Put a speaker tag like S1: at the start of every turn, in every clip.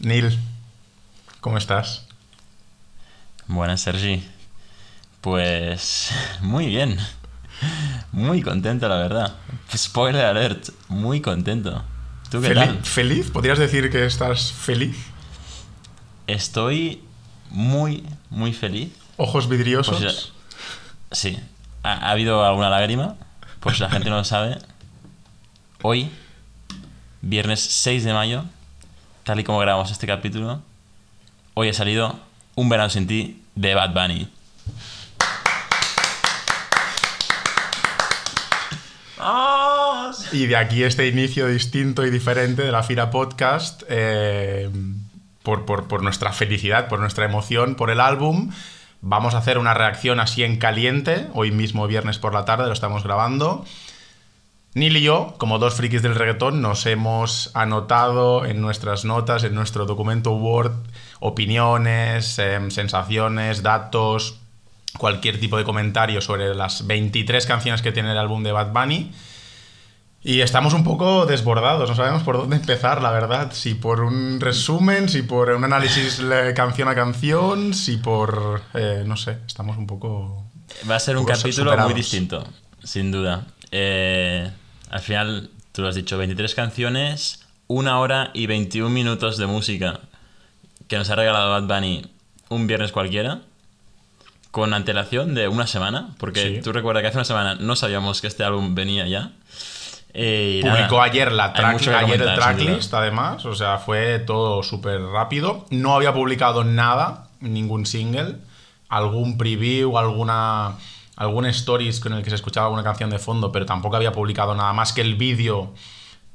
S1: Neil, ¿cómo estás?
S2: Buenas, Sergi. Pues muy bien. Muy contento, la verdad. Spoiler alert, muy contento. ¿Tú qué tal?
S1: ¿Feliz? ¿Podrías decir que estás feliz?
S2: Estoy muy, muy feliz.
S1: ¿Ojos vidriosos? Pues,
S2: sí. ¿Ha, ¿Ha, habido alguna lágrima? Pues la gente no lo sabe. Hoy, viernes 6 de mayo, tal y como grabamos este capítulo, hoy ha salido Un verano sin ti de Bad Bunny.
S1: Y de aquí este inicio distinto y diferente de la Fira Podcast, eh, por, por, nuestra felicidad, por nuestra emoción, por el álbum. Vamos a hacer una reacción así en caliente, hoy mismo viernes por la tarde, lo estamos grabando. Neil y yo, como dos frikis del reggaetón, nos hemos anotado en nuestras notas, en nuestro documento Word, opiniones, em, sensaciones, datos, cualquier tipo de comentario sobre las 23 canciones que tiene el álbum de Bad Bunny. Y estamos un poco desbordados, no sabemos por dónde empezar, la verdad. Si por un resumen, si por un análisis canción a canción, si por... Eh, no sé, estamos un poco...
S2: Va a ser un capítulo muy distinto, sin duda. Eh, al final, tú lo has dicho, 23 canciones, una hora y 21 minutos de música que nos ha regalado Bad Bunny un viernes cualquiera con antelación de una semana, porque tú recuerdas que hace una semana no sabíamos que este álbum venía ya.
S1: Eh, Publicó ayer, la ayer el tracklist, además, o sea, fue todo súper rápido. No había publicado nada, ningún single, algún preview, alguna algún stories con el que se escuchaba alguna canción de fondo, pero tampoco había publicado nada más que el vídeo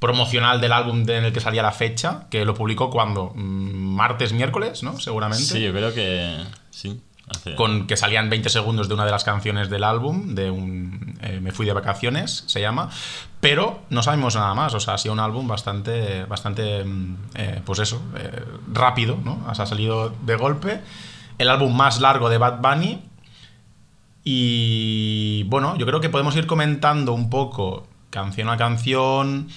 S1: promocional del álbum en el que salía la fecha, que lo publicó cuando mm, martes, miércoles, ¿no? Seguramente.
S2: Sí, yo creo que sí.
S1: Con que salían 20 segundos de una de las canciones del álbum, de un eh, Me fui de vacaciones, se llama. Pero no sabemos nada más, o sea, ha sido un álbum bastante, bastante mm, eh, pues eso, eh, rápido, ¿no? ha salido de golpe. El álbum más largo de Bad Bunny. Y bueno, yo creo que podemos ir comentando un poco canción a canción,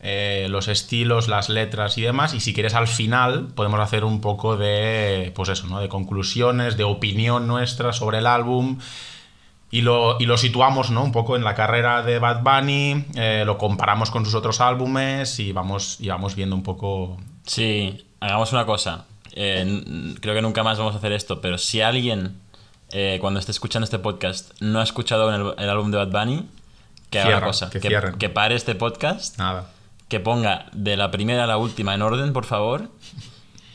S1: eh, los estilos, las letras y demás. Y si quieres al final podemos hacer un poco de, pues eso, ¿no? De conclusiones, de opinión nuestra sobre el álbum. Y lo, y lo situamos, ¿no? Un poco en la carrera de Bad Bunny, eh, lo comparamos con sus otros álbumes y vamos, y vamos viendo un poco...
S2: Sí, hagamos una cosa. Eh, creo que nunca más vamos a hacer esto, pero si alguien, cuando esté escuchando este podcast, no ha escuchado el, álbum de Bad Bunny, que haga una cosa. Que, que, pare este podcast.
S1: Nada
S2: que ponga de la primera a la última en orden, por favor,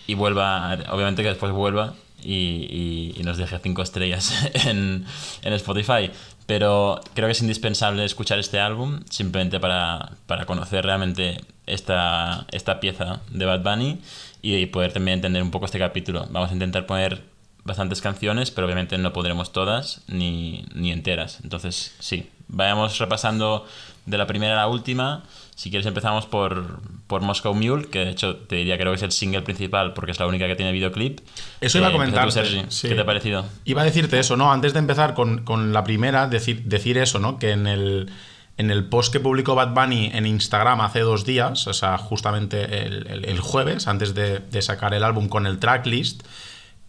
S2: y vuelva, obviamente que después vuelva y, nos deje cinco estrellas en, Spotify. Pero creo que es indispensable escuchar este álbum simplemente para, conocer realmente esta, esta pieza de Bad Bunny y poder también entender un poco este capítulo. Vamos a intentar poner bastantes canciones, pero obviamente no podremos todas ni, ni enteras. Entonces, sí, vayamos repasando de la primera a la última si quieres empezamos por, por Moscow Mule, que de hecho te diría creo que es el single principal porque es la única que tiene videoclip.
S1: Eso iba a eh, comentar.
S2: ¿Qué te ha parecido?
S1: Iba a decirte eso, ¿no? Antes de empezar con, la primera, decir, decir eso, ¿no? Que en el, en el post que publicó Bad Bunny en Instagram hace dos días, o sea, justamente el, jueves, antes de, sacar el álbum con el tracklist,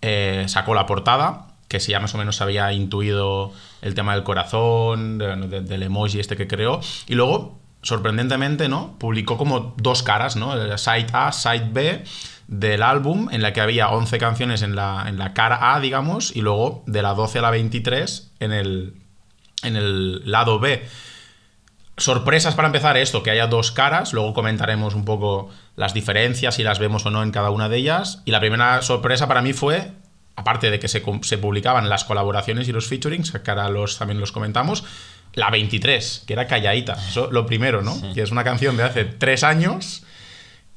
S1: eh, sacó la portada que si ya más o menos había intuido el tema del corazón, del emoji este que creó. Y luego sorprendentemente, ¿no? Publicó como dos caras, ¿no? Side A, Side B del álbum, en la que había 11 canciones en la, en la cara A, digamos, y luego de la 12 a la 23 en el, en el lado B. Sorpresas para empezar esto, que haya dos caras, luego comentaremos un poco las diferencias, si las vemos o no en cada una de ellas. Y la primera sorpresa para mí fue, aparte de que se, se publicaban las colaboraciones y los featurings, que ahora los, también los comentamos, la 23, que era Calladita. Eso lo primero, ¿no? Que es una canción de hace tres años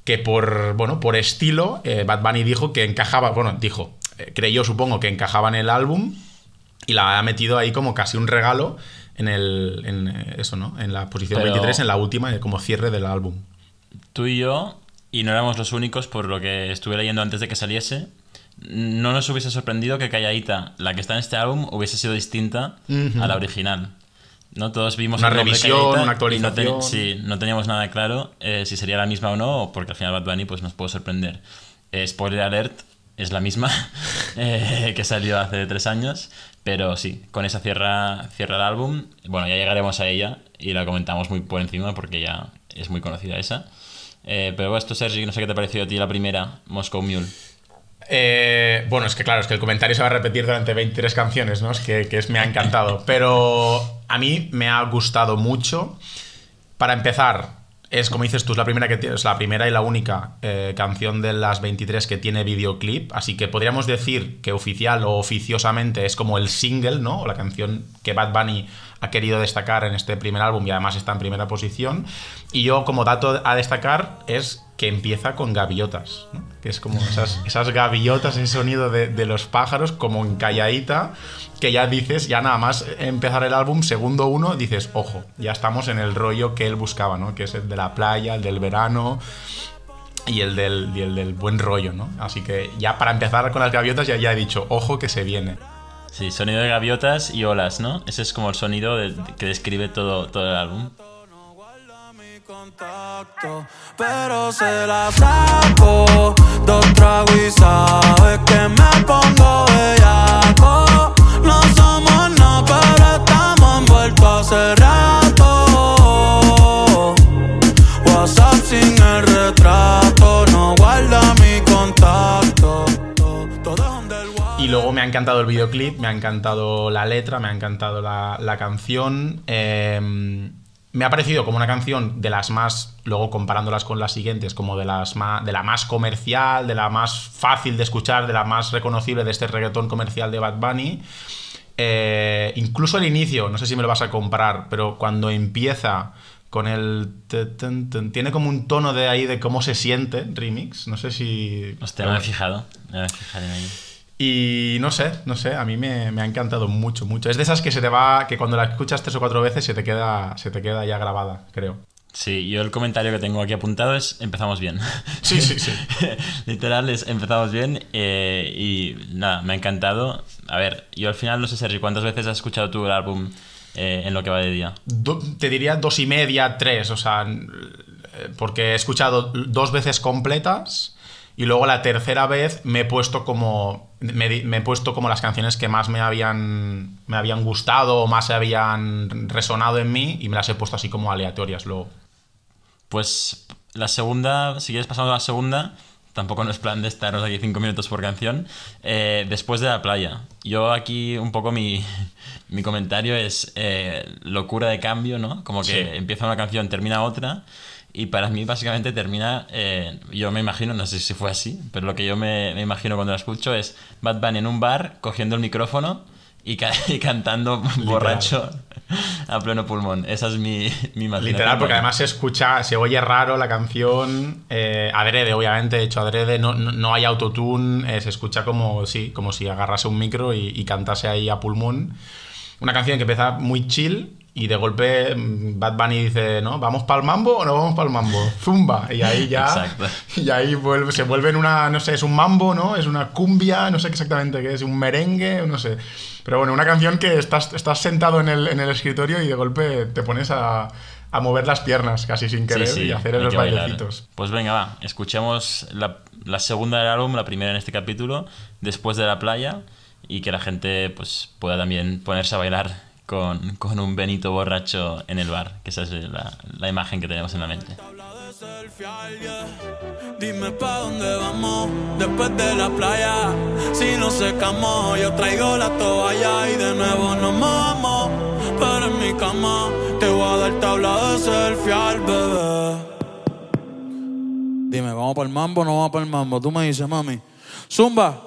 S1: que por, bueno, por estilo, eh, Bad Bunny dijo que encajaba, bueno, dijo, eh, creyó supongo que encajaba en el álbum y la ha metido ahí como casi un regalo en el, en eh, eso, ¿no? En la posición 23, en la última, como cierre del álbum.
S2: Tú y yo, y no éramos los únicos por lo que estuve leyendo antes de que saliese, no nos hubiese sorprendido que Calladita, la que está en este álbum, hubiese sido distinta a la original. ¿no? Todos vimos
S1: una revisión, una actualización.
S2: no sí, no teníamos nada claro eh, si sería la misma o no, porque al final Bad Bunny pues, nos puede sorprender. Eh, spoiler alert, es la misma eh, que salió hace tres años, pero sí, con esa cierra, cierra el álbum. Bueno, ya llegaremos a ella y la comentamos muy por encima porque ya es muy conocida esa. Eh, pero esto, Sergi, no sé qué te ha parecido a ti la primera, Moscow Mule.
S1: Eh, bueno, es que claro, es que el comentario se va a repetir durante 23 canciones, ¿no? Es que, que es, me ha encantado. Pero a mí me ha gustado mucho. Para empezar, es como dices tú, es la primera, que, es la primera y la única eh, canción de las 23 que tiene videoclip, así que podríamos decir que oficial o oficiosamente es como el single, ¿no? O la canción que Bad Bunny ha querido destacar en este primer álbum y además está en primera posición. Y yo como dato a destacar es que empieza con gaviotas, ¿no? que es como esas, gaviotas, ese sonido de, los pájaros, como en calladita, que ya dices, ya nada más empezar el álbum, segundo uno, dices, ojo, ya estamos en el rollo que él buscaba, ¿no? que es el de la playa, el del verano, y el del, buen rollo, ¿no? Así que ya para empezar con las gaviotas ya, he dicho, ojo que se viene.
S2: Sí, sonido de gaviotas y olas, ¿no? Ese es como el sonido que describe todo, todo el álbum.
S3: Contacto, pero se la saco dos tragos y sabes que me pongo bellaco. No somos nada, pero estamos envueltos hace rato. WhatsApp sin el retrato, no guarda mi contacto.
S1: Y luego me ha encantado el videoclip, me ha encantado la letra, me ha encantado la, la canción. Eh, me ha parecido como una canción de las más, luego comparándolas con las siguientes, como de las más, de la más comercial, de la más fácil de escuchar, de la más reconocible de este reggaetón comercial de Bad Bunny. Eh, incluso el inicio, no sé si me lo vas a comprar, pero cuando empieza con el... Tiene como un tono de ahí de cómo se siente remix, no sé si...
S2: Hostia, me he fijado, me he fijado en ahí.
S1: Y no sé, no sé, a mí me, me, ha encantado mucho, mucho. Es de esas que se te va, que cuando la escuchas tres o cuatro veces se te queda, se te queda ya grabada, creo.
S2: Sí, yo el comentario que tengo aquí apuntado es empezamos bien.
S1: Sí, sí, sí.
S2: Literal es empezamos bien eh, y nada, me ha encantado. A ver, yo al final no sé, Sergio, ¿cuántas veces has escuchado tú el álbum eh, en lo que va de día?
S1: Do, te diría dos y media, tres, o sea, porque he escuchado dos veces completas y luego la tercera vez me he puesto como. Me, me, he puesto como las canciones que más me habían. me habían gustado o más se habían resonado en mí. Y me las he puesto así como aleatorias luego.
S2: Pues la segunda, si quieres pasando a la segunda, tampoco no es plan de estarnos aquí cinco minutos por canción. Eh, después de la playa. Yo aquí un poco mi, mi comentario es eh, locura de cambio, ¿no? Como que sí. empieza una canción, termina otra. Y para mí básicamente termina, eh, yo me imagino, no sé si fue así, pero lo que yo me, me, imagino cuando la escucho es Bad Bunny en un bar cogiendo el micrófono y, ca y cantando Literal. borracho a pleno pulmón. Esa es mi, mi imaginación.
S1: Literal, porque además se escucha, se oye raro la canción, eh, adrede, obviamente, hecho adrede, no, no, no hay autotune, eh, se escucha como, sí, como si agarrase un micro y, y cantase ahí a pulmón. Una canción que empieza muy chill, y de golpe Bad Bunny dice, ¿no? ¿Vamos para el mambo o no vamos para el mambo? Zumba. Y ahí ya.
S2: Exacto.
S1: Y ahí vuelve, se vuelve en una, no sé, es un mambo, ¿no? Es una cumbia, no sé exactamente qué es, un merengue, no sé. Pero bueno, una canción que estás, estás sentado en el, en el escritorio y de golpe te pones a, a mover las piernas casi sin querer
S2: sí, sí,
S1: y hacer los bailecitos.
S2: Pues venga, va, escuchemos la, la segunda del álbum, la primera en este capítulo, después de la playa, y que la gente pues pueda también ponerse a bailar con, con, un Benito borracho en el bar, que esa es la, la imagen que tenemos en la mente.
S3: Dime vamos. Dime, ¿vamos para el mambo o no vamos para el mambo? Tú me dices, mami. Zumba.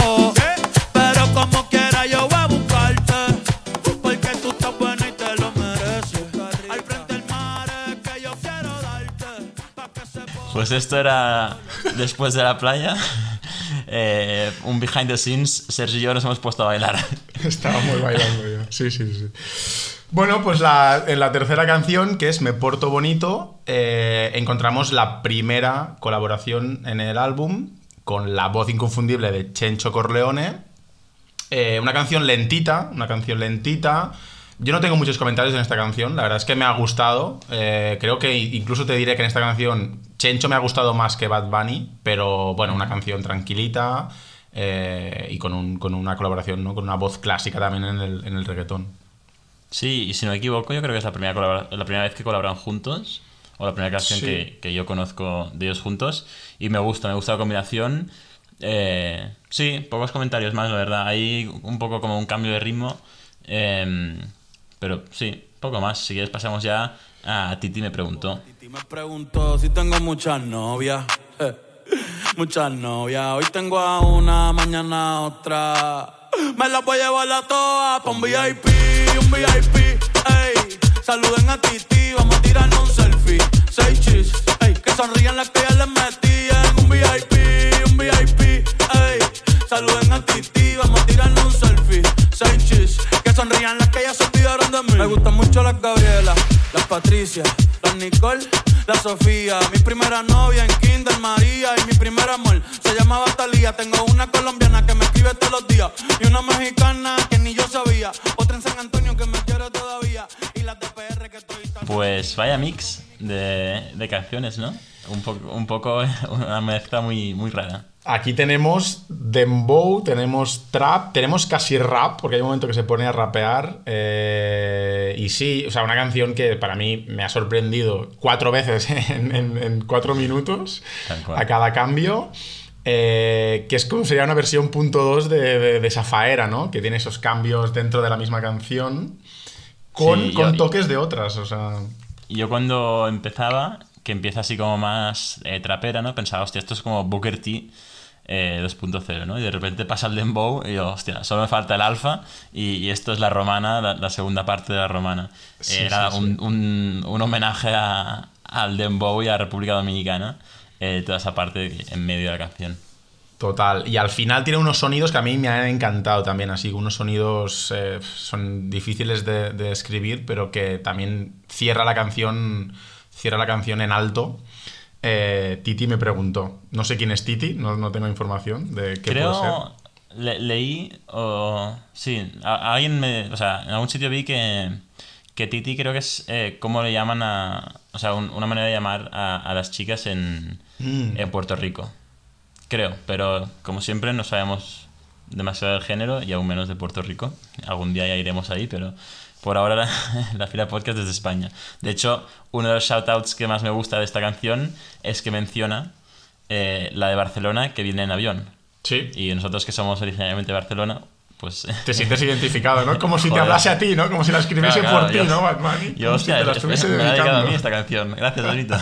S2: Pues esto era después de la playa. eh, un behind the scenes, Sergio y yo nos hemos puesto a bailar.
S1: Estábamos bailando ya. Sí, sí, sí. Bueno, pues en la tercera canción, que es Me Porto Bonito, eh, encontramos la primera colaboración en el álbum con la voz inconfundible de Chencho Corleone. Eh, una canción lentita, una canción lentita. Yo no tengo muchos comentarios en esta canción, la verdad es que me ha gustado. Creo que incluso te diré que en esta canción Chencho me ha gustado más que Bad Bunny, pero bueno, una canción tranquilita eh, y con, un- con una colaboración, ¿no? con una voz clásica también en el, en el reggaetón.
S2: Sí, y si no me equivoco, yo creo que es la primera, la primera vez que colaboran juntos, o la primera canción
S1: Sí.
S2: que, que yo conozco de ellos juntos, y me gusta, me gusta la combinación. Eh, sí, pocos comentarios más, la verdad. Hay un poco como un cambio de ritmo, eh, pero sí, poco más. Si quieres pasamos ya a Titi me preguntó.
S3: Titi me preguntó si tengo muchas novias. eh, Muchas novias. Hoy tengo a una, mañana a otra. Me las voy a llevar a todas pa' un VIP, un VIP. Ey, saluden a Titi, vamos a tirarnos un selfie. Seis chis, ey, que sonrían las que ya les metí en un VIP, un VIP. Ey, saluden a Titi, vamos a tirarnos un selfie. Seis chis, que sonrían las que ya se olvidaron de mí. Me gustan mucho las Gabriela, las Patricia, las Nicole, la Sofía. Mi primera novia en Kinder María y mi primer amor se llamaba Talía. Tengo una colombiana que me escribe todos los días y una mexicana que ni yo sabía. Otra en San Antonio que me quiere todavía y las de PR que estoy
S2: Pues vaya mix de, de canciones, ¿no? Un poco, un poco una mezcla muy, muy rara.
S1: Aquí tenemos dembow, tenemos trap, tenemos casi rap, porque hay un momento que se pone a rapear. eh, y sí, o sea, una canción que para mí me ha sorprendido cuatro veces en, en- en cuatro minutos a cada cambio. eh, que es como sería una versión punto 2 de, de, de Safaera, ¿no? Que tiene esos cambios dentro de la misma canción con,
S2: Sí,
S1: con
S2: yo-
S1: toques de otras, o sea.
S2: Y yo cuando empezaba, que empieza así como más eh, trapera, ¿no? Pensaba, hostia, esto es como Booker T eh, 2.0, ¿no? Y de repente pasa el dembow y yo, hostia, solo me falta el alfa y, y esto es la romana, la, la segunda parte de la romana.
S1: Sí,
S2: Era
S1: sí, sí.
S2: un, un- homenaje a- al dembow y a República Dominicana, eh, toda esa parte en medio de la canción.
S1: Total. Y al final tiene unos sonidos que a mí me han encantado también, así, unos sonidos eh, son difíciles de, de escribir, pero que también cierra la canción, cierra la canción en alto. Eh, Titi me preguntó, no sé quién es Titi, no, no tengo información de qué puede ser.
S2: Le- leí, o sí, a- a alguien me, o sea, en algún sitio vi que, que Titi creo que es eh, como le llaman a, o sea, un- una manera de llamar a, a las chicas en,
S1: Mm.
S2: en Puerto Rico. Creo, pero como siempre no sabemos demasiado del género y aún menos de Puerto Rico. Algún día ya iremos ahí, pero por ahora la, la fila podcast desde España. De hecho, uno de los shoutouts que más me gusta de esta canción es que menciona eh, la de Barcelona que viene en avión.
S1: Sí.
S2: Y nosotros que somos originariamente de Barcelona, pues...
S1: Te sientes identificado, ¿no? Como si te hablase a ti, ¿no? Como si la escribiese
S2: Claro, claro,
S1: por ti, ¿no, Batman?
S2: Yo,
S1: Como si
S2: hostia,
S1: te la estuviese
S2: me dedicado a mí esta canción. Gracias, Donita.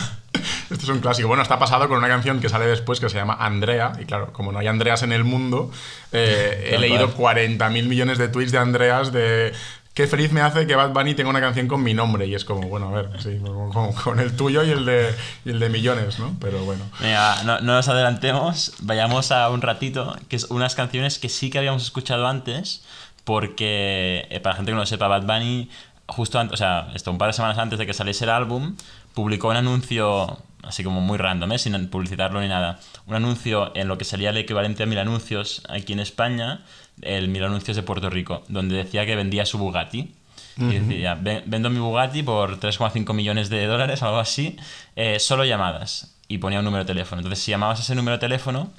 S1: Esto es un clásico. Bueno, está pasado con una canción que sale después que se llama Andrea. Y claro, como no hay Andreas en el mundo, eh, he leído
S2: cual.
S1: 40.000 millones de tweets de Andreas de qué feliz me hace que Bad Bunny tenga una canción con mi nombre. Y es como, bueno, a ver, sí, con, con- el tuyo y el, de, y millones, ¿no? Pero bueno.
S2: Venga, no, no nos adelantemos, vayamos a un ratito, que es unas canciones que sí que habíamos escuchado antes, porque eh, para la gente que no lo sepa, Bad Bunny, justo antes, o sea, un par de semanas antes de que saliese el álbum, publicó un anuncio, así como muy random, ¿eh? sin publicitarlo ni nada, un anuncio en lo que sería el equivalente a Mil Anuncios aquí en España, el Mil Anuncios de Puerto Rico, donde decía que vendía su Bugatti. Y decía, "Ven- vendo mi Bugatti por 3,5 millones de dólares, algo así, eh, solo llamadas. Y ponía un número de teléfono. Entonces, si llamabas a ese número de teléfono,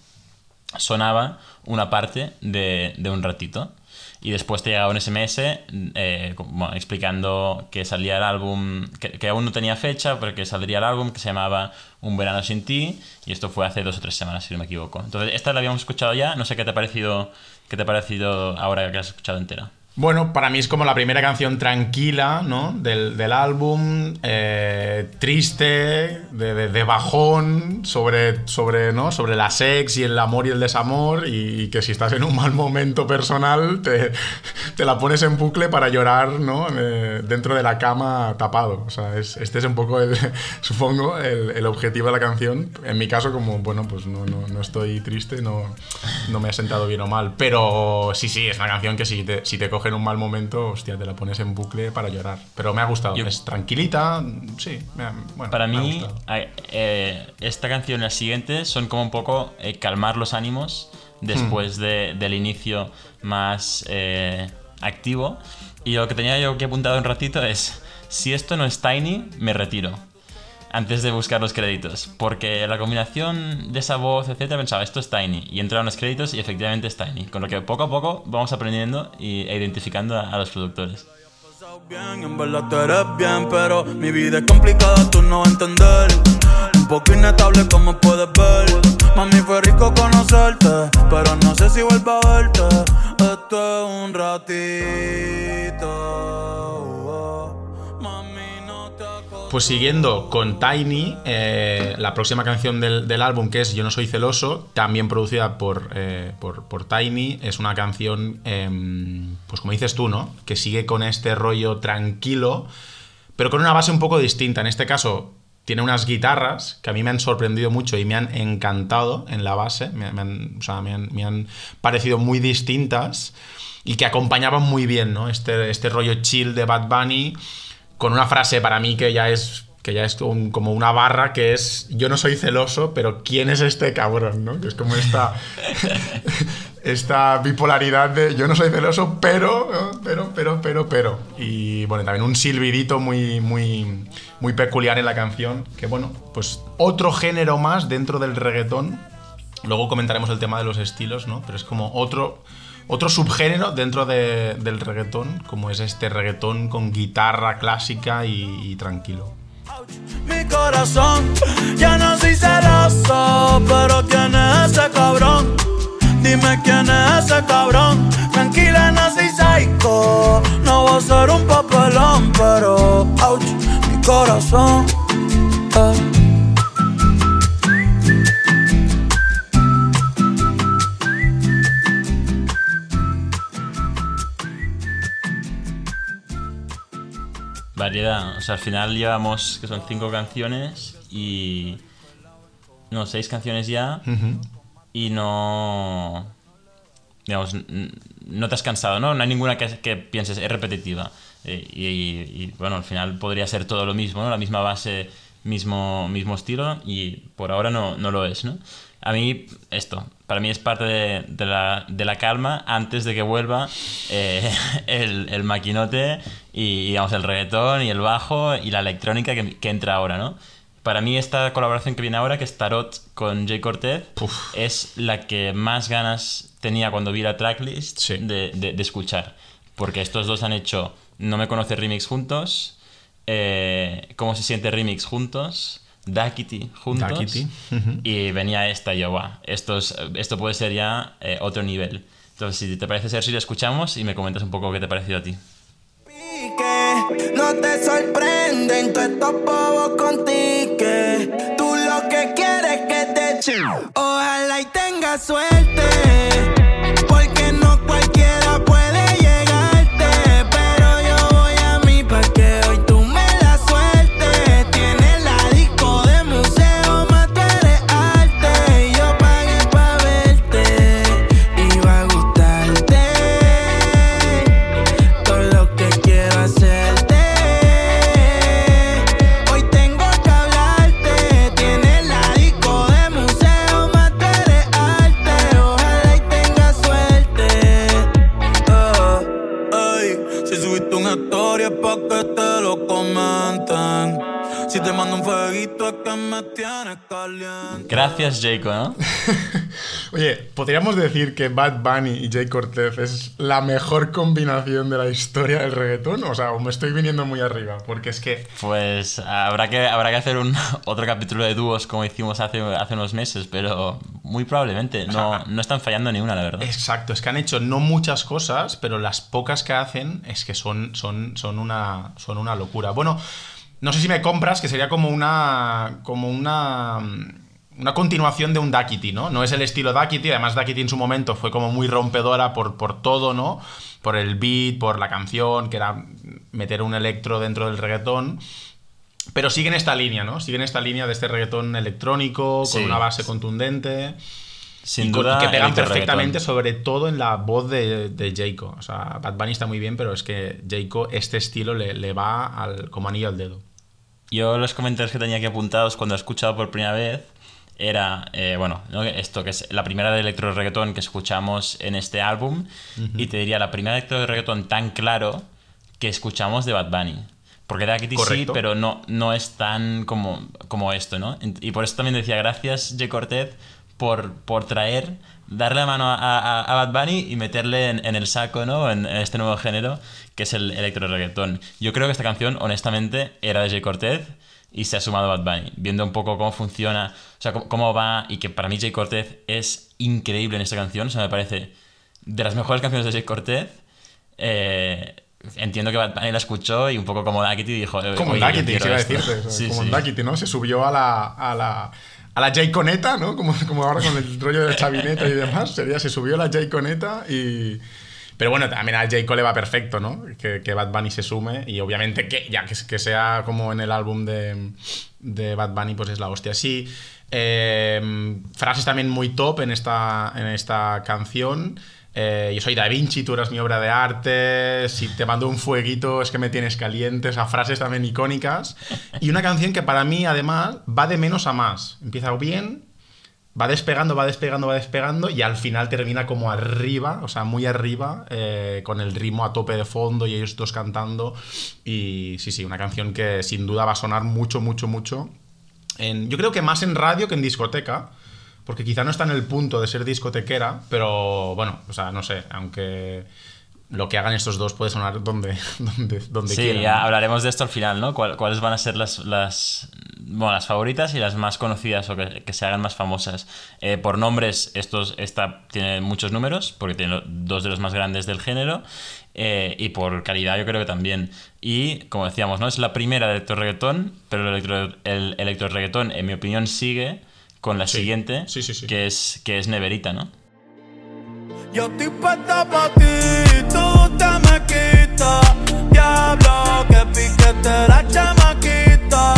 S2: sonaba una parte de, de un ratito. Y después te llegaba un SMS eh, bueno, explicando que salía el álbum, que, que aún no tenía fecha, pero que saldría el álbum que se llamaba Un verano sin ti. Y esto fue hace dos o tres semanas, si no me equivoco. Entonces, esta la habíamos escuchado ya. No sé qué te ha parecido, qué te ha parecido ahora que has escuchado entera.
S1: Bueno, para mí es como la primera canción tranquila, ¿no? Del, del álbum, eh, triste, de, de- bajón, sobre, sobre, ¿no? sobre la sex y el amor y el desamor, y, que si estás en un mal momento personal, te, te la pones en bucle para llorar, ¿no? Eh, dentro de la cama tapado. O sea, es- este es un poco, supongo, el, el objetivo de la canción. En mi caso, como, bueno, pues no, no, no estoy triste, no, no me ha sentado bien o mal. Pero sí, sí, es una canción que si te, si te coge en un mal momento, hostia, te la pones en bucle para llorar. Pero me ha gustado.
S2: Yo-
S1: Es tranquilita, sí. me ha- bueno,
S2: Para
S1: me
S2: mí, eh, esta canción y la siguiente son como un poco eh, calmar los ánimos después
S1: Hmm.
S2: de- del inicio más eh, activo. Y lo que tenía yo aquí apuntado un ratito es, si esto no es Tiny, me retiro. Antes de buscar los créditos. Porque la combinación de esa voz, etcétera, pensaba, esto es Tiny. Y entraron los créditos y efectivamente es Tiny. Con lo que poco a poco vamos aprendiendo e identificando a- los productores.
S3: bien, en verdad tú eres bien, pero mi vida es complicada, tú no entender. Un poco inestable como puedes ver. Mami, fue rico conocerte, pero no sé si vuelvo a verte. Esto es un ratito.
S1: Pues siguiendo con Tiny, eh, la próxima canción del, del álbum, que es Yo no soy celoso, también producida por, eh, por, Tiny, es una canción, em, pues como dices tú, ¿no? Que sigue con este rollo tranquilo, pero con una base un poco distinta. En este caso, tiene unas guitarras que a mí me han sorprendido mucho y me han encantado en la base, me, me han, o sea, me han- me han parecido muy distintas y que acompañaban muy bien, ¿no? Este, este rollo chill de Bad Bunny con una frase para mí que ya es que ya es como una barra que es yo no soy celoso, pero ¿quién es este cabrón? ¿no? Que es como esta, esta bipolaridad de yo no soy celoso, pero, pero, pero, pero, pero. Y bueno, también un silbidito muy, muy, muy peculiar en la canción, que bueno, pues otro género más dentro del reggaetón. Luego comentaremos el tema de los estilos, ¿no? Pero es como otro, otro subgénero dentro de- del reggaetón, como es este reggaetón con guitarra clásica y, y tranquilo.
S3: Mi corazón, ya no soy celoso, pero ¿quién es ese cabrón? Dime quién es ese cabrón. Tranquila, no soy psycho, no voy a ser un papelón, pero ouch, mi corazón. eh.
S2: Variedad. O sea, al final llevamos, que son cinco canciones y... No, seis canciones ya. Y no... Digamos, no te has cansado, ¿no? No hay ninguna que, que pienses, es repetitiva. Eh, y, y, bueno, al final podría ser todo lo mismo, ¿no? La misma base, mismo, mismo estilo y por ahora no, no lo es, ¿no? A mí, esto, para mí es parte de, de la, de la calma antes de que vuelva eh, el, el maquinote y, digamos, el reggaetón y el bajo y la electrónica que, que entra ahora, ¿no? Para mí esta colaboración que viene ahora, que es Tarot con Jay Cortez, es la que más ganas tenía cuando vi la tracklist
S1: Sí.
S2: de- de escuchar. Porque estos dos han hecho No me conoce remix juntos, eh, Cómo se siente remix juntos, Dakity juntos.
S1: Ujú.
S2: Y venía esta y yo, "Buah, esto, es- esto puede ser ya eh, otro nivel. Entonces, si te parece, Sergi, lo escuchamos y me comentas un poco qué te ha parecido a ti.
S4: pique. No te sorprenden todos estos bobos con tique. Tú lo que quieres es que te echen. Ojalá y tengas suerte.
S2: Gracias, Jaco, ¿no?
S1: Oye, podríamos decir que Bad Bunny y Jay Cortez es la mejor combinación de la historia del reggaetón. O sea, me estoy viniendo muy arriba, porque es que.
S2: Pues habrá que, habrá que hacer un, otro capítulo de dúos como hicimos hace, hace unos meses, pero muy probablemente. No, no están fallando ni una, la verdad.
S1: Exacto, es que han hecho no muchas cosas, pero las pocas que hacen es que son, son, son, una, son una locura. Bueno, no sé si me compras, que sería como una. como una. Una continuación de un Duckity, ¿no? No es el estilo Duckity, además Duckity en su momento fue como muy rompedora por, por todo, ¿no? Por el beat, por la canción, que era meter un electro dentro del reggaetón. Pero siguen esta línea, ¿no? Siguen esta línea de este reggaetón electrónico, con una base contundente.
S2: Sin
S1: y,
S2: duda.
S1: que pegan perfectamente,
S2: reggaetón.
S1: sobre todo en la voz de, de Jayco. O sea, Bad Bunny está muy bien, pero es que Jayco, este estilo le, le va al, como anillo al dedo.
S2: Yo los comentarios que tenía aquí apuntados cuando he escuchado por primera vez era, eh, bueno, ¿no? esto que es la primera de electro reggaetón que escuchamos en este álbum y te diría la primera de electro reggaetón tan claro que escuchamos de Bad Bunny. Porque de Kitty sí, pero no, no es tan como, como esto, ¿no? Y por eso también decía, gracias J. Cortez por, por traer, darle la mano a, a- a Bad Bunny y meterle en, en el saco, ¿no? En, en este nuevo género que es el electro reggaetón. Yo creo que esta canción, honestamente, era de J. Cortez y se ha sumado Bad Bunny, viendo un poco cómo funciona, o sea, cómo, cómo va y que para mí J. Cortez es increíble en esta canción, o sea, me parece de las mejores canciones de J. Cortez. Eh, entiendo que Bad Bunny la escuchó y un poco como Daquiti dijo...
S1: Como
S2: "Oye,
S1: un
S2: yo
S1: Duckity,
S2: quiero
S1: iba a
S2: esto".
S1: decirte.
S2: Sí,
S1: como
S2: sí.
S1: Duckity, ¿no? Se subió a la. A la a la Jayconeta, ¿no? Como, como ahora con el rollo de chavineta y demás. Sería, se subió la Jayconeta y. Pero bueno, también a Jayco le va perfecto, ¿no? Que, que Bad Bunny se sume y obviamente que ya que, que sea como en el álbum de, de Bad Bunny, pues es la hostia. Sí, eh, frases también muy top en esta, en esta canción. Eh, yo soy Da Vinci, tú eres mi obra de arte. Si te mando un fueguito, es que me tienes caliente. Sea, frases también icónicas. Y una canción que para mí, además, va de menos a más. Empieza bien, va despegando, va despegando, va despegando y al final termina como arriba, o sea, muy arriba, eh, con el ritmo a tope de fondo y ellos dos cantando. Y sí, sí, una canción que sin duda va a sonar mucho, mucho, mucho. En- yo creo que más en radio que en discoteca, porque quizá no está en el punto de ser discotequera, pero bueno, o sea, no sé, aunque lo que hagan estos dos puede sonar donde, donde, donde
S2: Sí,
S1: quieran.
S2: ya hablaremos de esto al final, ¿no? ¿Cuál- ¿Cuáles van a ser las, las, bueno, las favoritas y las más conocidas o que, que se hagan más famosas? Eh, por nombres, estos, esta tiene muchos números, porque tiene dos de los más grandes del género, eh, y por calidad yo creo que también. Y, como decíamos, ¿no? Es la primera de electro reggaetón, pero el electro, el electro reggaetón, en mi opinión, sigue con la
S1: Sí.
S2: siguiente,
S1: Sí, sí, sí.
S2: Que, es, que es Neverita, ¿no?
S4: Yo estoy puesta pa' ti, tú te me quitas. Diablo, que piquete la chamaquita.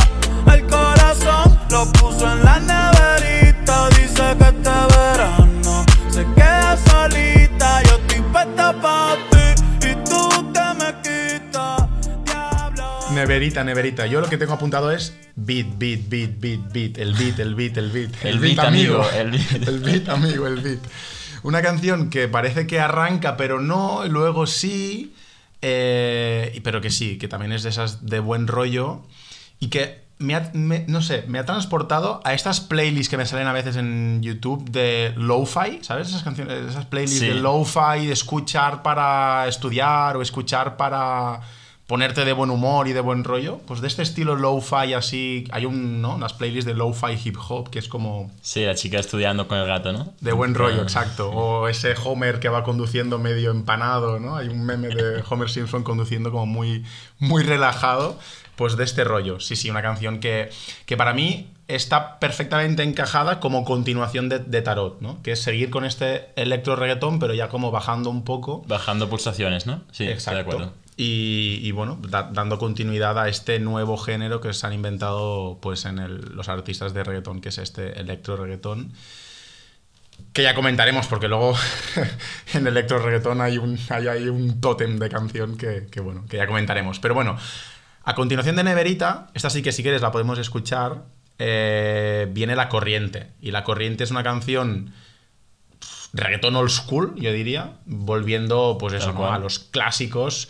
S4: El corazón lo puso en la neverita. Dice que este verano se queda solita. Yo estoy puesta pa' ti
S1: Neverita, neverita. Yo lo que tengo apuntado es beat, beat, beat, beat, beat. El beat, el beat, el beat.
S2: El beat, amigo, el beat.
S1: El beat, amigo, el beat. Una canción que parece que arranca, pero no, luego sí. eh, pero que sí, que también es de esas de buen rollo. Y que me ha, me- no sé, me ha transportado a estas playlists que me salen a veces en YouTube de lo-fi, ¿sabes? Esas canciones, esas playlists
S2: Sí.
S1: de lo-fi, de escuchar para estudiar o escuchar para ponerte de buen humor y de buen rollo. Pues de este estilo lo-fi así, hay un, ¿no? Unas playlists de lo-fi hip hop que es como
S2: Sí, la chica estudiando con el gato, ¿no?
S1: de buen rollo,
S2: Ah.
S1: exacto. O ese Homer que va conduciendo medio empanado, ¿no? Hay un meme de Homer Simpson conduciendo como muy, muy relajado. Pues de este rollo. Sí, sí, una canción que, que para mí está perfectamente encajada como continuación de, de Tarot, ¿no? Que es seguir con este electro reggaetón, pero ya como bajando un poco.
S2: Bajando pulsaciones, ¿no? Sí, estoy de acuerdo.
S1: Y, y bueno, da- dando continuidad a este nuevo género que se han inventado pues en el- los artistas de reggaetón, que es este electro reggaetón. Que ya comentaremos, porque luego en electro reggaetón hay un, hay, hay un tótem de canción que, que, bueno, que ya comentaremos. Pero bueno, a continuación de Neverita, esta sí que si quieres la podemos escuchar, eh, viene La Corriente. Y La Corriente es una canción reggaetón old school, yo diría, volviendo pues eso, ¿no? a los clásicos,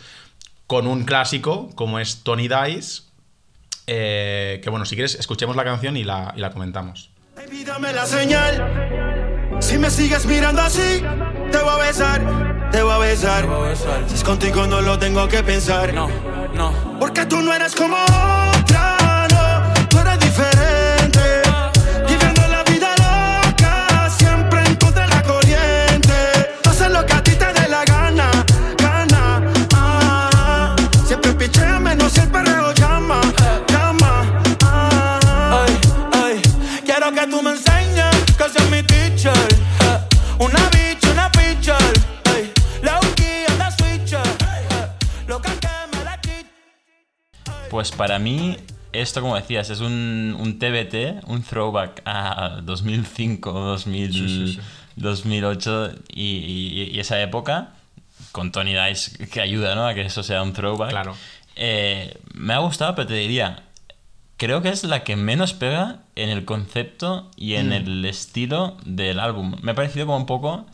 S1: con un clásico como es Tony Dice, Eh, que bueno, si quieres, escuchemos la canción y la, y la comentamos.
S4: Baby, dame la señal. Si me sigues mirando así, te voy a besar, te voy a besar. Si es contigo no lo tengo que pensar.
S3: No, no.
S4: Porque tú no eres como
S2: Pues para mí, esto, como decías, es un, un TBT, un throwback a 2005, 2000, 2008 y, y- y esa época, con Tony Dice que ayuda ¿no? a que eso sea un throwback.
S1: Claro.
S2: Eh, me ha gustado, pero te diría, creo que es la que menos pega en el concepto y en el estilo del álbum. Me ha parecido como un poco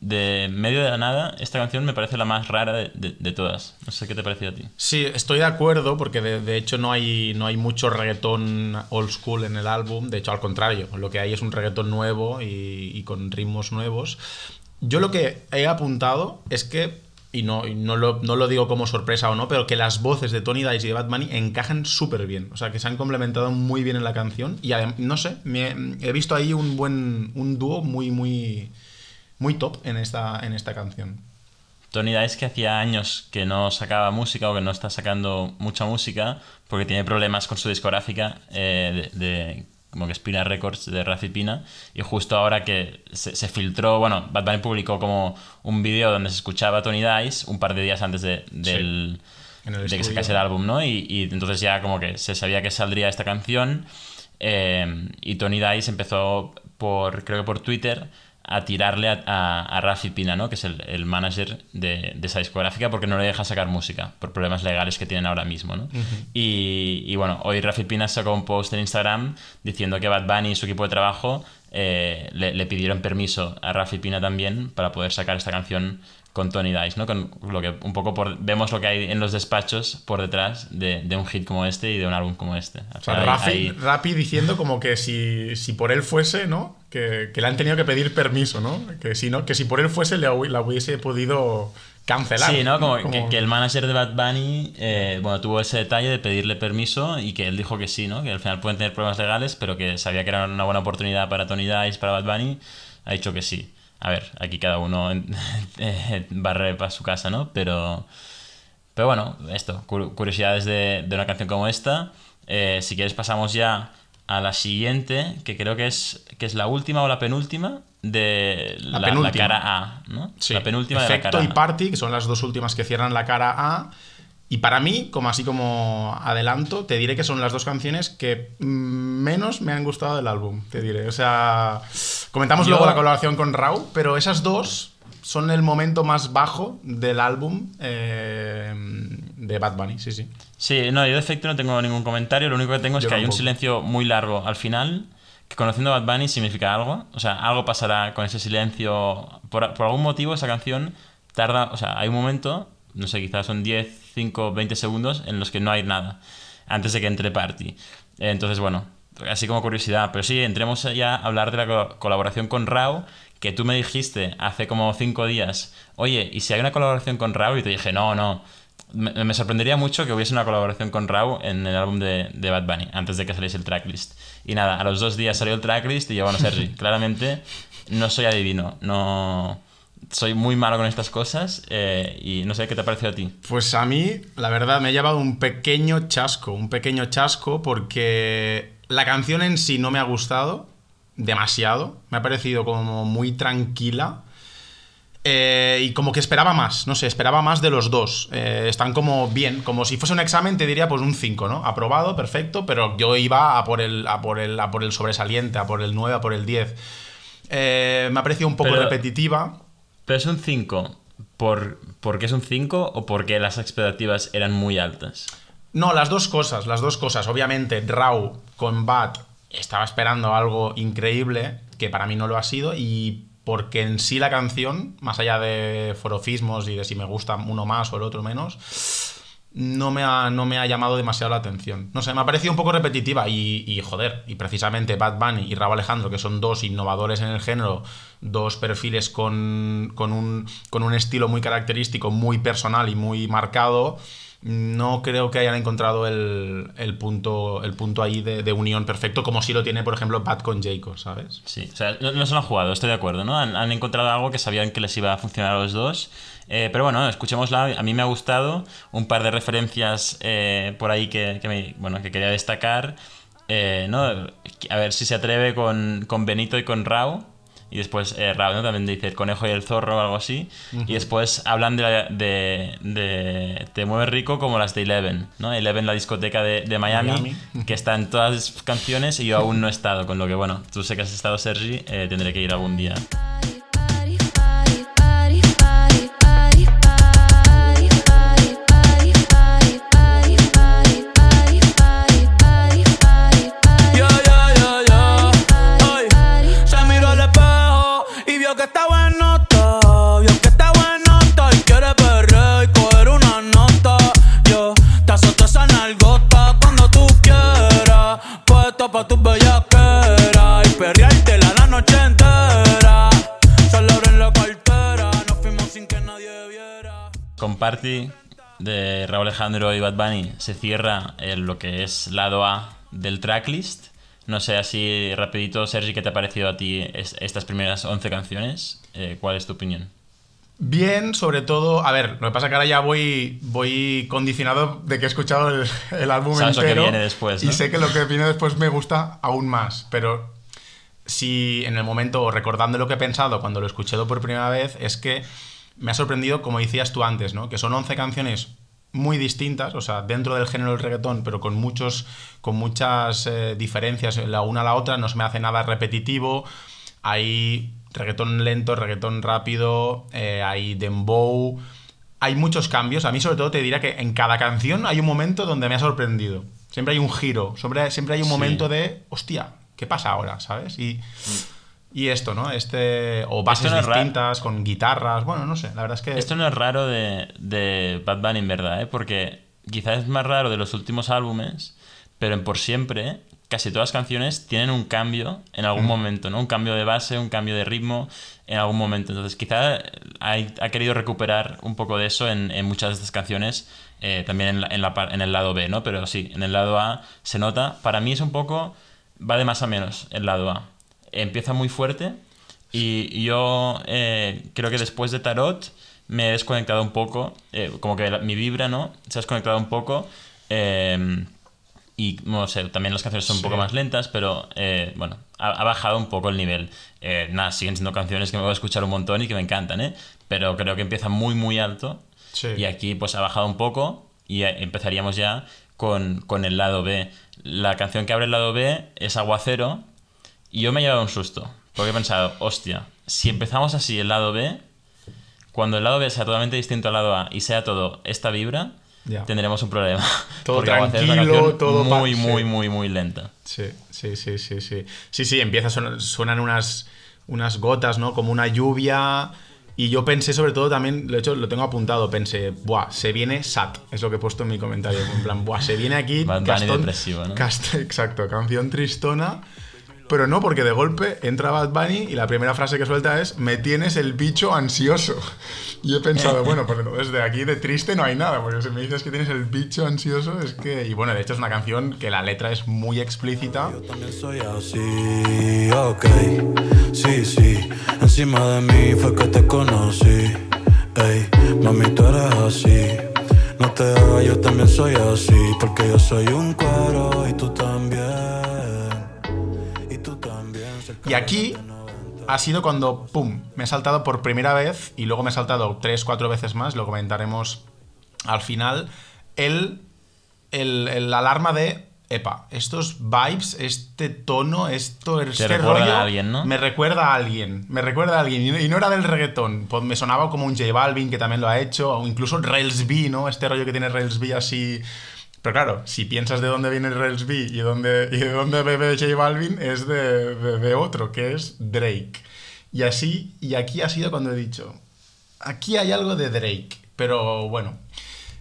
S2: de medio de la nada. Esta canción me parece la más rara de, de- todas. No sé qué te ha parecido a ti.
S1: Sí, estoy de acuerdo porque de, de hecho no hay, no hay mucho reggaetón old school en el álbum. De hecho, al contrario, lo que hay es un reggaetón nuevo y, con ritmos nuevos. Yo lo que he apuntado es que, y no, no, lo, no lo digo como sorpresa o no, pero que las voces de Tony Dice y de Bad Bunny encajan súper bien. O sea, que se han complementado muy bien en la canción. Y no sé, me- he visto ahí un buen un dúo muy, muy, muy top en esta, en esta canción.
S2: Tony Dice que hacía años que no sacaba música o que no está sacando mucha música porque tiene problemas con su discográfica eh, de, de- como que Spina Records de Rafi Pina y justo ahora que se, se filtró, bueno, Bad Bunny publicó como un vídeo donde se escuchaba a Tony Dice un par de días antes de, del, de que sacase el álbum, ¿no? Y, y entonces ya como que se sabía que saldría esta canción eh, y Tony Dice empezó por, creo que por Twitter, a tirarle a, a, a Rafi Pina, ¿no? Que es el, el manager de, de esa discográfica porque no le deja sacar música por problemas legales que tienen ahora mismo, ¿no? y, y bueno, hoy Rafi Pina sacó un post en Instagram diciendo que Bad Bunny y su equipo de trabajo eh, le, le pidieron permiso a Rafi Pina también para poder sacar esta canción con Tony Dice, ¿no? Con lo que un poco por, vemos lo que hay en los despachos por detrás de, de un hit como este y de un álbum como este.
S1: O sea,
S2: final hay-
S1: Rafi,
S2: hay-
S1: Rafi diciendo como que si, si por él fuese, ¿no? Que, que le han tenido que pedir permiso, ¿no? Que si, no, que si por él fuese le la hubiese podido cancelar.
S2: Sí, ¿no? Como, Que, que el manager de Bad Bunny, eh, bueno, tuvo ese detalle de pedirle permiso y que él dijo que sí, ¿no? Que al final pueden tener problemas legales, pero que sabía que era una buena oportunidad para Tony Dice, para Bad Bunny, ha dicho que sí. A ver, aquí cada uno eh, barre para su casa, ¿no? Pero, pero bueno, esto, cu- curiosidades de, de una canción como esta. Eh, si quieres pasamos ya a la siguiente, que creo que es, que es la última o la penúltima de
S1: La
S2: la,
S1: penúltima.
S2: la cara A, ¿no?
S1: Sí,
S2: la penúltima de
S1: Efecto
S2: la cara
S1: y
S2: A.
S1: Party, que son las dos últimas que cierran la cara A. Y para mí, como así como adelanto, te diré que son las dos canciones que menos me han gustado del álbum, te diré. O sea, comentamos
S2: Yo-
S1: luego la colaboración con Rau, pero esas dos son el momento más bajo del álbum eh, de Bad Bunny, sí, sí.
S2: Sí, no, yo de efecto no tengo ningún comentario. Lo único que tengo es
S1: Yo
S2: que hay un silencio muy largo al final, que conociendo a Bad Bunny significa algo. O sea, algo pasará con ese silencio. Por, por algún motivo esa canción tarda, o sea, hay un momento, no sé, quizás son 10, 5, 20 segundos en los que no hay nada, antes de que entre Party. Entonces, bueno, así como curiosidad. Pero sí, entremos ya a hablar de la co- colaboración con Rao, que tú me dijiste hace como 5 días, oye, ¿y si hay una colaboración con Rao? Y te dije, no, no. Me, me sorprendería mucho que hubiese una colaboración con Rao en el álbum de, de Bad Bunny, antes de que saliese el tracklist. Y nada, a los dos días salió el tracklist y yo, bueno, Sergi, claramente no soy adivino, no... Soy muy malo con estas cosas eh, y no sé qué te ha parecido a ti.
S1: Pues a mí, la verdad, me ha llevado un pequeño chasco, un pequeño chasco porque la canción en sí no me ha gustado demasiado, me ha parecido como muy tranquila eh, y como que esperaba más, no sé, esperaba más de los dos. Eh, están como bien, como si fuese un examen te diría pues un 5, ¿no? Aprobado, perfecto, pero yo iba a por el, a por el, a por el sobresaliente, a por el 9, a por el 10. Eh, me ha parecido un poco
S2: Pero-
S1: repetitiva.
S2: Pero es un 5 por, porque es un 5 o porque las expectativas eran muy altas.
S1: No, las dos cosas, las dos cosas. Obviamente, Raw con Bat estaba esperando algo increíble, que para mí no lo ha sido, y porque en sí la canción, más allá de forofismos y de si me gusta uno más o el otro menos, no me, ha, no me ha llamado demasiado la atención. No sé, me ha parecido un poco repetitiva y, joder, y precisamente Bad Bunny y Raúl Alejandro, que son dos innovadores en el género, dos perfiles con, con, un, con un estilo muy característico, muy personal y muy marcado, no creo que hayan encontrado el, el punto, el punto ahí de, unión perfecto, como si lo tiene, por ejemplo, Bad con Jacob, ¿sabes?
S2: Sí, o sea, no, no se lo han jugado, estoy de acuerdo, ¿no? Han, han, encontrado algo que sabían que les iba a funcionar a los dos. Eh, pero bueno, escuchémosla. A mí me ha gustado un par de referencias eh, por ahí que, que, me, bueno, que quería destacar. Eh, ¿no? A ver si se atreve con, con Benito y con Rao y después eh, Raúl ¿no? también dice el conejo y el zorro o algo así. Uh -huh. Y después hablan de, la, de, de, Te mueve rico como las de Eleven, ¿no? Eleven, la discoteca de, de Miami, Miami, que está en todas las canciones y yo aún no he estado, con lo que, bueno, tú sé que has estado, Sergi, eh, tendré que ir algún día. Con Party de Raúl Alejandro y Bad Bunny se cierra en lo que es lado A del tracklist. No sé, así rapidito, Sergi, ¿qué te ha parecido a ti estas primeras 11 canciones? Eh, ¿Cuál es tu opinión?
S1: Bien, sobre todo, a ver, lo que pasa es que ahora ya voy, voy condicionado de que he escuchado el, el álbum
S2: Sabes
S1: entero.
S2: Lo que viene después, ¿no?
S1: Y sé que lo que viene después me gusta aún más, pero si en el momento, recordando lo que he pensado cuando lo he escuchado por primera vez, es que me ha sorprendido, como decías tú antes, ¿no? Que son 11 canciones muy distintas, o sea, dentro del género del reggaetón, pero con, muchos, con muchas eh, diferencias la una a la otra, no se me hace nada repetitivo, hay reggaetón lento, reggaetón rápido, eh, hay dembow, hay muchos cambios. A mí sobre todo te diría que en cada canción hay un momento donde me ha sorprendido. Siempre hay un giro, siempre, siempre hay un momento sí. de, hostia, ¿qué pasa ahora? ¿Sabes? Y, y esto, ¿no? Este, o bases no distintas, con guitarras, bueno, no sé, la verdad es que...
S2: Esto no es raro de, de Bad Bunny en verdad, ¿eh? Porque quizás es más raro de los últimos álbumes, pero en Por Siempre casi todas las canciones tienen un cambio en algún mm. momento, ¿no? Un cambio de base, un cambio de ritmo en algún momento. Entonces, quizá ha, ha querido recuperar un poco de eso en, en muchas de estas canciones, eh, también en, la, en, la, en, el lado B, ¿no? Pero sí, en el lado A se nota. Para mí es un poco, va de más a menos el lado A. Empieza muy fuerte y, yo eh, creo que después de Tarot me he desconectado un poco, eh, como que la, mi vibra, ¿no? Se ha desconectado un poco. Eh, y no sé, también las canciones son sí. un poco más lentas, pero eh, bueno, ha, ha, bajado un poco el nivel. Eh, nada, siguen siendo canciones que me voy a escuchar un montón y que me encantan, ¿eh? Pero creo que empieza muy, muy alto.
S1: Sí.
S2: Y aquí pues ha bajado un poco y empezaríamos ya con, con, el lado B. La canción que abre el lado B es Aguacero y yo me he llevado un susto. Porque he pensado, hostia, si empezamos así el lado B, cuando el lado B sea totalmente distinto al lado A y sea todo esta vibra, ya. tendremos un problema.
S1: Todo porque tranquilo, todo
S2: muy, muy, muy, muy lenta.
S1: Sí, sí, sí, sí, sí. Sí, sí, empieza, suenan, suenan unas, unas gotas, ¿no? Como una lluvia. Y yo pensé sobre todo también, de hecho lo tengo apuntado, pensé, buah, se viene SAT, es lo que he puesto en mi comentario, en plan, buah, se viene aquí...
S2: Gastón, depresivo, ¿no?
S1: Cast exacto, canción tristona, pero no, porque de golpe entra Bad Bunny y la primera frase que suelta es Me tienes el bicho ansioso. Y he pensado, bueno, pues desde aquí de triste no hay nada, porque si me dices que tienes el bicho ansioso es que... Y bueno, de hecho es una canción que la letra es muy explícita.
S3: Yo también soy así, ok, sí, sí. Encima de mí fue que te conocí. Ey, mami, tú eres así. No te hagas, yo también soy así. Porque yo soy un cuero y tú también.
S1: Y aquí ha sido cuando, ¡pum!, me he saltado por primera vez y luego me he saltado tres, cuatro veces más, lo comentaremos al final, el, el, el alarma de, epa, estos vibes, este tono, esto,
S2: Te
S1: este
S2: recuerda
S1: rollo,
S2: a alguien, ¿no?
S1: me recuerda a alguien, me recuerda a alguien, y no era del reggaetón, pues me sonaba como un J Balvin que también lo ha hecho, o incluso Rails B, ¿no? Este rollo que tiene Rails B así pero claro, si piensas de dónde viene Rails B y, dónde, y de dónde bebe J Balvin, es de, de, otro, que es Drake. Y así, y aquí ha sido cuando he dicho, aquí hay algo de Drake, pero bueno.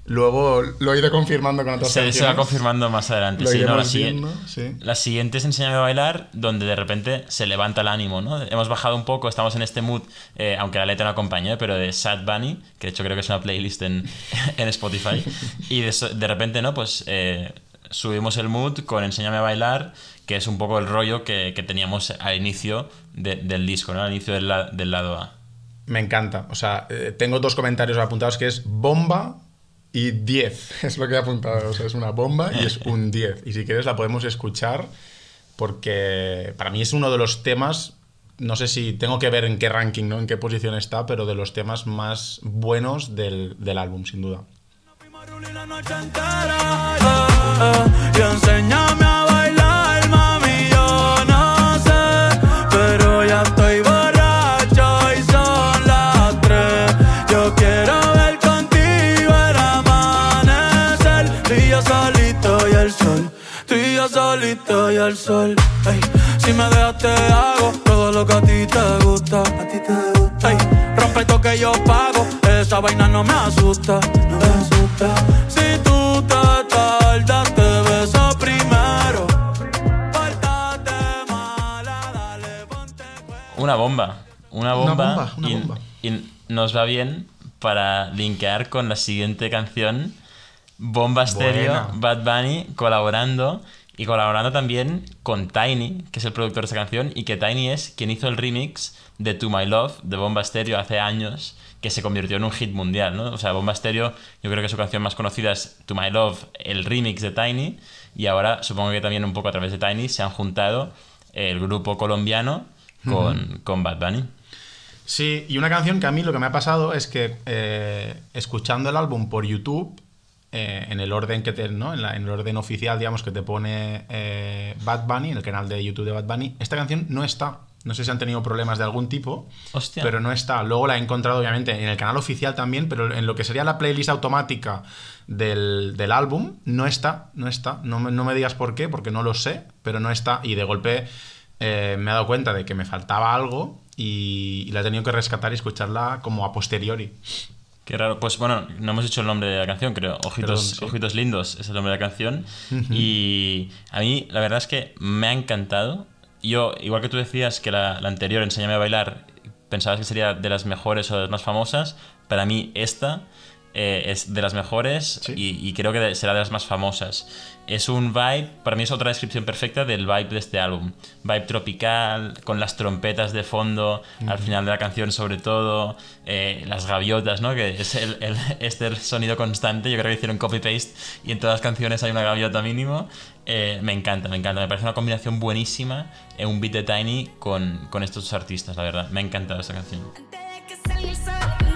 S1: Luego lo he ido confirmando con otras
S2: Se, se va confirmando más adelante.
S1: Lo
S2: sí, no, la, siguiente-
S1: viendo, sí.
S2: la siguiente es Enséñame a bailar, donde de repente se levanta el ánimo, ¿no? Hemos bajado un poco, estamos en este mood, eh, aunque la letra no acompañe, pero de Sad Bunny, que de hecho creo que es una playlist en, en Spotify. Y de, de repente, ¿no? Pues eh, subimos el mood con Enséñame a bailar, que es un poco el rollo que, que teníamos al inicio de- del disco, ¿no? Al inicio del lado A.
S1: Me encanta. O sea, eh, tengo dos comentarios apuntados que es bomba y 10. Es lo que he apuntado. O sea, es una bomba y es un 10. Y si quieres la podemos escuchar porque para mí es uno de los temas, no sé si tengo que ver en qué ranking, ¿no? En qué posición está, pero de los temas más buenos del, del álbum, sin duda.
S3: Maruli la noche entera, eh, eh, y enséñame a bailar, el sol. Ey, si me dejas te hago todo lo que a ti te gusta, a ti te gusta. Ey, rompe esto que yo pago, esa vaina no me asusta, no me asusta. Si tú te tardas, te beso primero. Pórtate mala, dale, ponte.
S2: Una bomba. Una
S1: Una
S2: bomba.
S1: bomba, una
S2: y,
S1: bomba.
S2: y nos va bien para linkear con la siguiente canción. Bomba Stereo,
S1: Buena.
S2: Bad Bunny colaborando y colaborando también con Tiny, que es el productor de esta canción, y que Tiny es quien hizo el remix de To My Love de Bomba Stereo hace años, que se convirtió en un hit mundial, ¿no? O sea, Bomba Stereo, yo creo que su canción más conocida es To My Love, el remix de Tiny, y ahora supongo que también un poco a través de Tiny se han juntado el grupo colombiano con, con Bad Bunny.
S1: Sí, y una canción que a mí lo que me ha pasado es que eh, escuchando el álbum por YouTube, eh, en el orden que te, ¿no? en, la- en el orden oficial, digamos, que te pone eh, Bad Bunny, en el canal de YouTube de Bad Bunny, esta canción no está. No sé si han tenido problemas de algún tipo,
S2: Hostia.
S1: pero no está. Luego la he encontrado, obviamente, en el canal oficial también, pero en lo que sería la playlist automática del, del álbum, no está, no está. No me, no me digas por qué, porque no lo sé, pero no está. Y de golpe eh, me he dado cuenta de que me faltaba algo y, y la he tenido que rescatar y escucharla como a posteriori.
S2: Qué raro. Pues bueno, no hemos dicho el nombre de la canción, creo. Ojitos,
S1: Perdón, sí.
S2: Ojitos Lindos es el nombre de la canción. Y a mí, la verdad es que me ha encantado. Yo, igual que tú decías que la, la anterior, Enséñame a bailar, pensabas que sería de las mejores o de las más famosas. Para mí, esta eh, es de las mejores
S1: Sí.
S2: y, y creo que será de las más famosas. Es un vibe, para mí es otra descripción perfecta del vibe de este álbum. Vibe tropical, con las trompetas de fondo, al final de la canción sobre todo, eh, las gaviotas, ¿no? Que es el, el- este sonido constante, yo creo que hicieron copy-paste y en todas las canciones hay una gaviota mínimo. Eh, me encanta, me encanta, me parece una combinación buenísima en un beat de Tiny con, con estos artistas, la verdad. Me ha encantado esta canción.
S5: Antes de que salga el sol,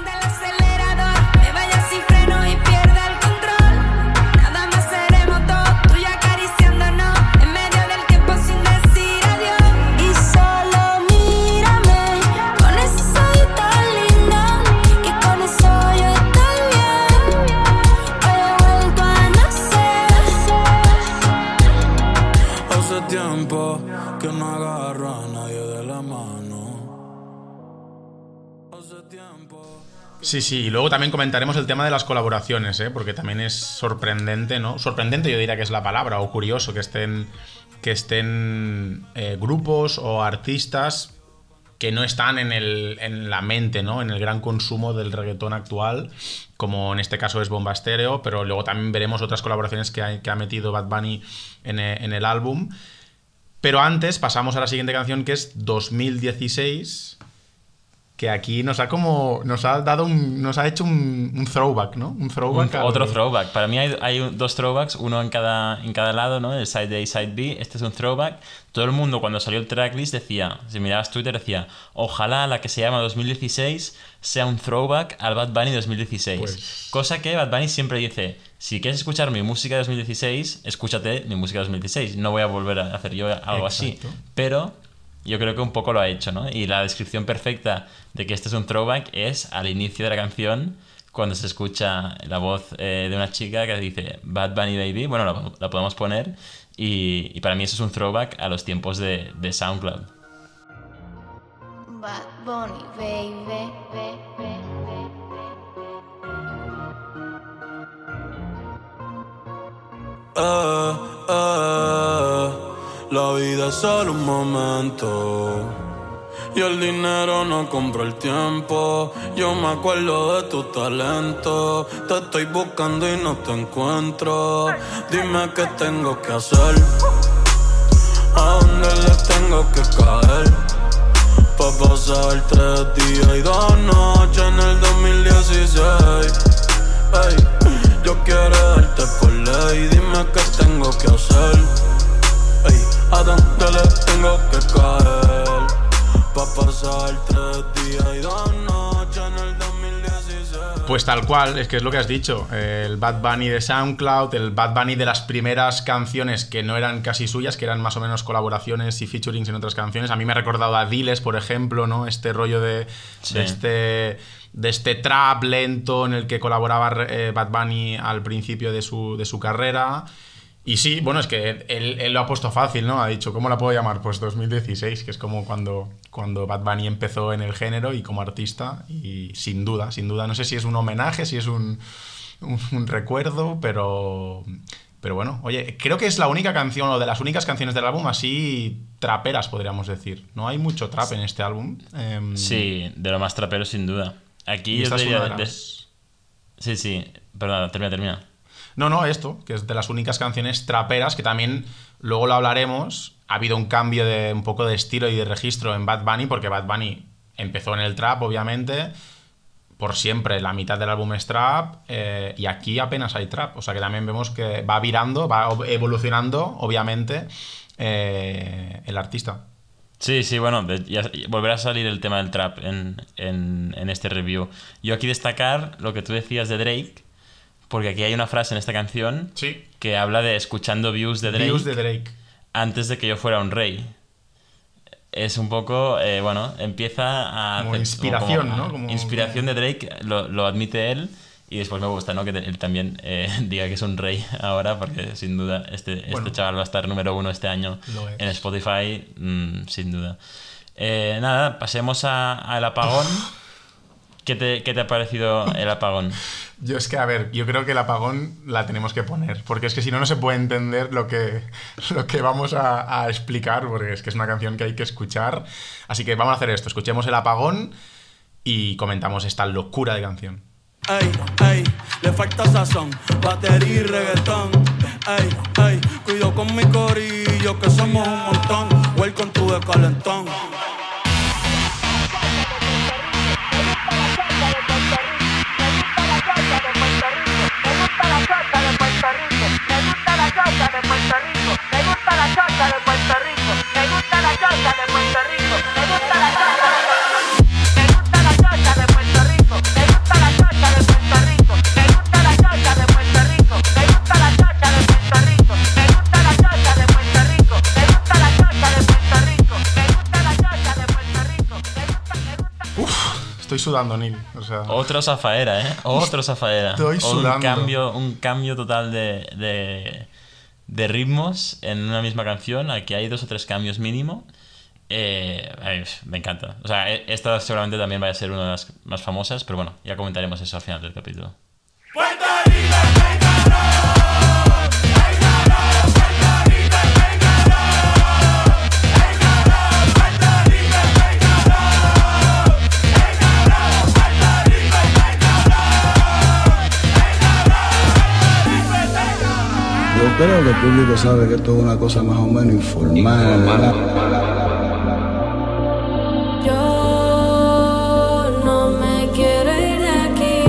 S1: Sí, sí, y luego también comentaremos el tema de las colaboraciones, ¿eh? porque también es sorprendente, ¿no? Sorprendente yo diría que es la palabra, o curioso que estén, que estén eh, grupos o artistas que no están en, el, en la mente, ¿no? En el gran consumo del reggaetón actual, como en este caso es Bomba Estéreo, pero luego también veremos otras colaboraciones que ha, que ha metido Bad Bunny en, eh, en el álbum. Pero antes pasamos a la siguiente canción que es 2016, que aquí nos ha como nos ha dado un nos ha hecho un, un throwback, ¿no? Un
S2: Un-
S1: throwback. al-
S2: otro throwback. Para mí hay, hay dos throwbacks, uno en cada, en cada lado, ¿no? El side A y side B. Este es un throwback. Todo el mundo cuando salió el tracklist decía, si mirabas Twitter decía, ojalá la que se llama 2016 sea un throwback al Bad Bunny 2016.
S1: Pues-
S2: Cosa que Bad Bunny siempre dice, si quieres escuchar mi música de 2016, escúchate mi música de 2016. No voy a volver a hacer yo algo así. Pero yo creo que un poco lo ha hecho, ¿no? Y la descripción perfecta de que este es un throwback es al inicio de la canción, cuando se escucha la voz eh, de una chica que dice Bad Bunny Baby. Bueno, la, la podemos poner. Y, y para mí eso es un throwback a los tiempos de, de SoundCloud.
S5: Bad Bunny, baby, baby,
S3: eh, la vida es solo un momento. Y el dinero no compra el tiempo. Yo me acuerdo de tu talento. Te estoy buscando y no te encuentro. Dime qué tengo que hacer. ¿A dónde le tengo que caer? Pa' pasar tres días y dos noches en el 2016. Ey, yo quiero darte por ley. Dime qué tengo que hacer. ¿A dónde le tengo que caer? Pa' pasar tres días y dos noches en el 2016.
S1: Pues tal cual, es que es lo que has dicho. El Bad Bunny de SoundCloud, el Bad Bunny de las primeras canciones que no eran casi suyas, que eran más o menos colaboraciones y featurings en otras canciones. A mí me ha recordado a Diles, por ejemplo, ¿no? Este rollo de,
S2: Sí.
S1: de este de este trap lento en el que colaboraba eh, Bad Bunny al principio de su, de su carrera. Y sí, bueno, es que él, él lo ha puesto fácil, ¿no? Ha dicho, ¿cómo la puedo llamar? Pues 2016, que es como cuando, cuando Bad Bunny empezó en el género y como artista. Y sin duda, sin duda, no sé si es un homenaje, si es un, un, un recuerdo, pero, pero bueno, oye, creo que es la única canción o de las únicas canciones del álbum así traperas, podríamos decir. No hay mucho trap en este álbum. Em,
S2: Sí, de lo más trapero sin duda. Aquí yo diría
S1: de
S2: Sí, sí, perdón, termina, termina.
S1: No, no, esto, que es de las únicas canciones traperas que también luego lo hablaremos. Ha habido un cambio de un poco de estilo y de registro en Bad Bunny, porque Bad Bunny empezó en el trap, obviamente. Por siempre, la mitad del álbum es trap. eh, y aquí apenas hay trap. O sea que también vemos que va virando, va evolucionando, obviamente, eh, el artista.
S2: Sí, sí, bueno, ya- volverá a salir el tema del trap en, en- en este review. Yo aquí destacar lo que tú decías de Drake, porque aquí hay una frase en esta canción
S1: Sí.
S2: que habla de escuchando views de Drake,
S1: Views de Drake.
S2: antes de que yo fuera un rey. Es un poco, eh, bueno, empieza a...
S1: Como
S2: hacer-
S1: inspiración,
S2: como-
S1: ¿no? Como-
S2: Inspiración de Drake, lo, lo admite él. Y después me gusta, ¿no? Que él también eh, diga que es un rey ahora, porque sin duda este, este
S1: Bueno.
S2: chaval va a estar número uno este año en Spotify, mm, sin duda. Eh, nada, pasemos a- al apagón. ¿Qué te, ¿Qué te ha parecido el apagón?
S1: Yo es que, a ver, yo creo que el apagón la tenemos que poner, porque es que si no, no se puede entender lo que, lo que vamos a, a explicar, porque es que es una canción que hay que escuchar. Así que vamos a hacer esto, escuchemos el apagón y comentamos esta locura de canción.
S3: Ey, ey, le falta sazón, batería y reggaetón. Ey, ey, cuido con mi corillo que somos un montón. Welcome to the calentón.
S6: chota de Puerto Rico, me gusta la chota de Puerto Rico, me gusta la chota de Puerto Rico, me gusta la chota de Puerto Rico, me gusta la.
S1: Estoy sudando, Neil. O sea,
S2: Otro Zafaera, ¿eh? Otro Zafaera.
S1: Estoy
S2: un
S1: sudando.
S2: cambio, un cambio total de, de, de ritmos en una misma canción. Aquí hay dos o tres cambios mínimo. Eh, ay, me encanta. O sea, e- esta seguramente también vaya a ser una de las más famosas, pero bueno, ya comentaremos eso al final del capítulo.
S7: Creo que el público sabe que esto es una cosa más o menos informal. ¿verdad?
S5: Yo no me quiero ir de aquí,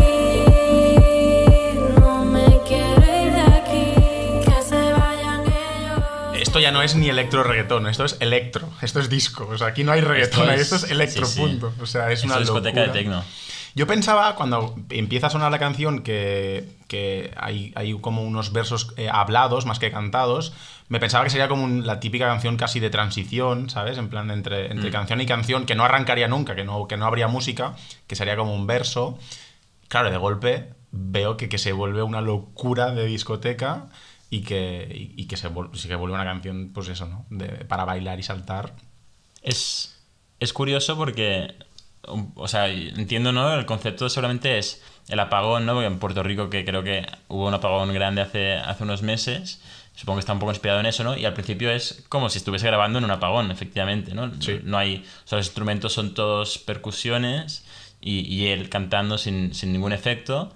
S5: no me quiero ir de aquí, que se vayan ellos.
S1: esto ya no es ni electro reggaetón, esto es electro, esto es disco. O sea, aquí no hay reggaetón,
S2: Esto es-
S1: esto es electro,
S2: sí, sí.
S1: punto. O sea, es
S2: Es
S1: una
S2: una discoteca
S1: locura.
S2: de tecno.
S1: Yo pensaba cuando empieza a sonar la canción que, que hay, hay como unos versos eh, hablados más que cantados, me pensaba que sería como un- la típica canción casi de transición, ¿sabes? En plan, entre, entre
S2: Mm.
S1: canción y canción, que no arrancaría nunca, que no, que no habría música, que sería como un verso. Claro, de golpe veo que, que se vuelve una locura de discoteca y que, y, y que se, que vuelve una canción, pues eso, ¿no? De- para bailar y saltar.
S2: Es, es curioso porque o sea, entiendo, ¿no? El concepto solamente es el apagón, ¿no? Porque en Puerto Rico, que creo que hubo un apagón grande hace, hace unos meses, supongo que está un poco inspirado en eso, ¿no? Y al principio es como si estuviese grabando en un apagón, efectivamente, ¿no?
S1: Sí.
S2: No hay, o sea, los instrumentos son todos percusiones y, y él cantando sin, sin ningún efecto.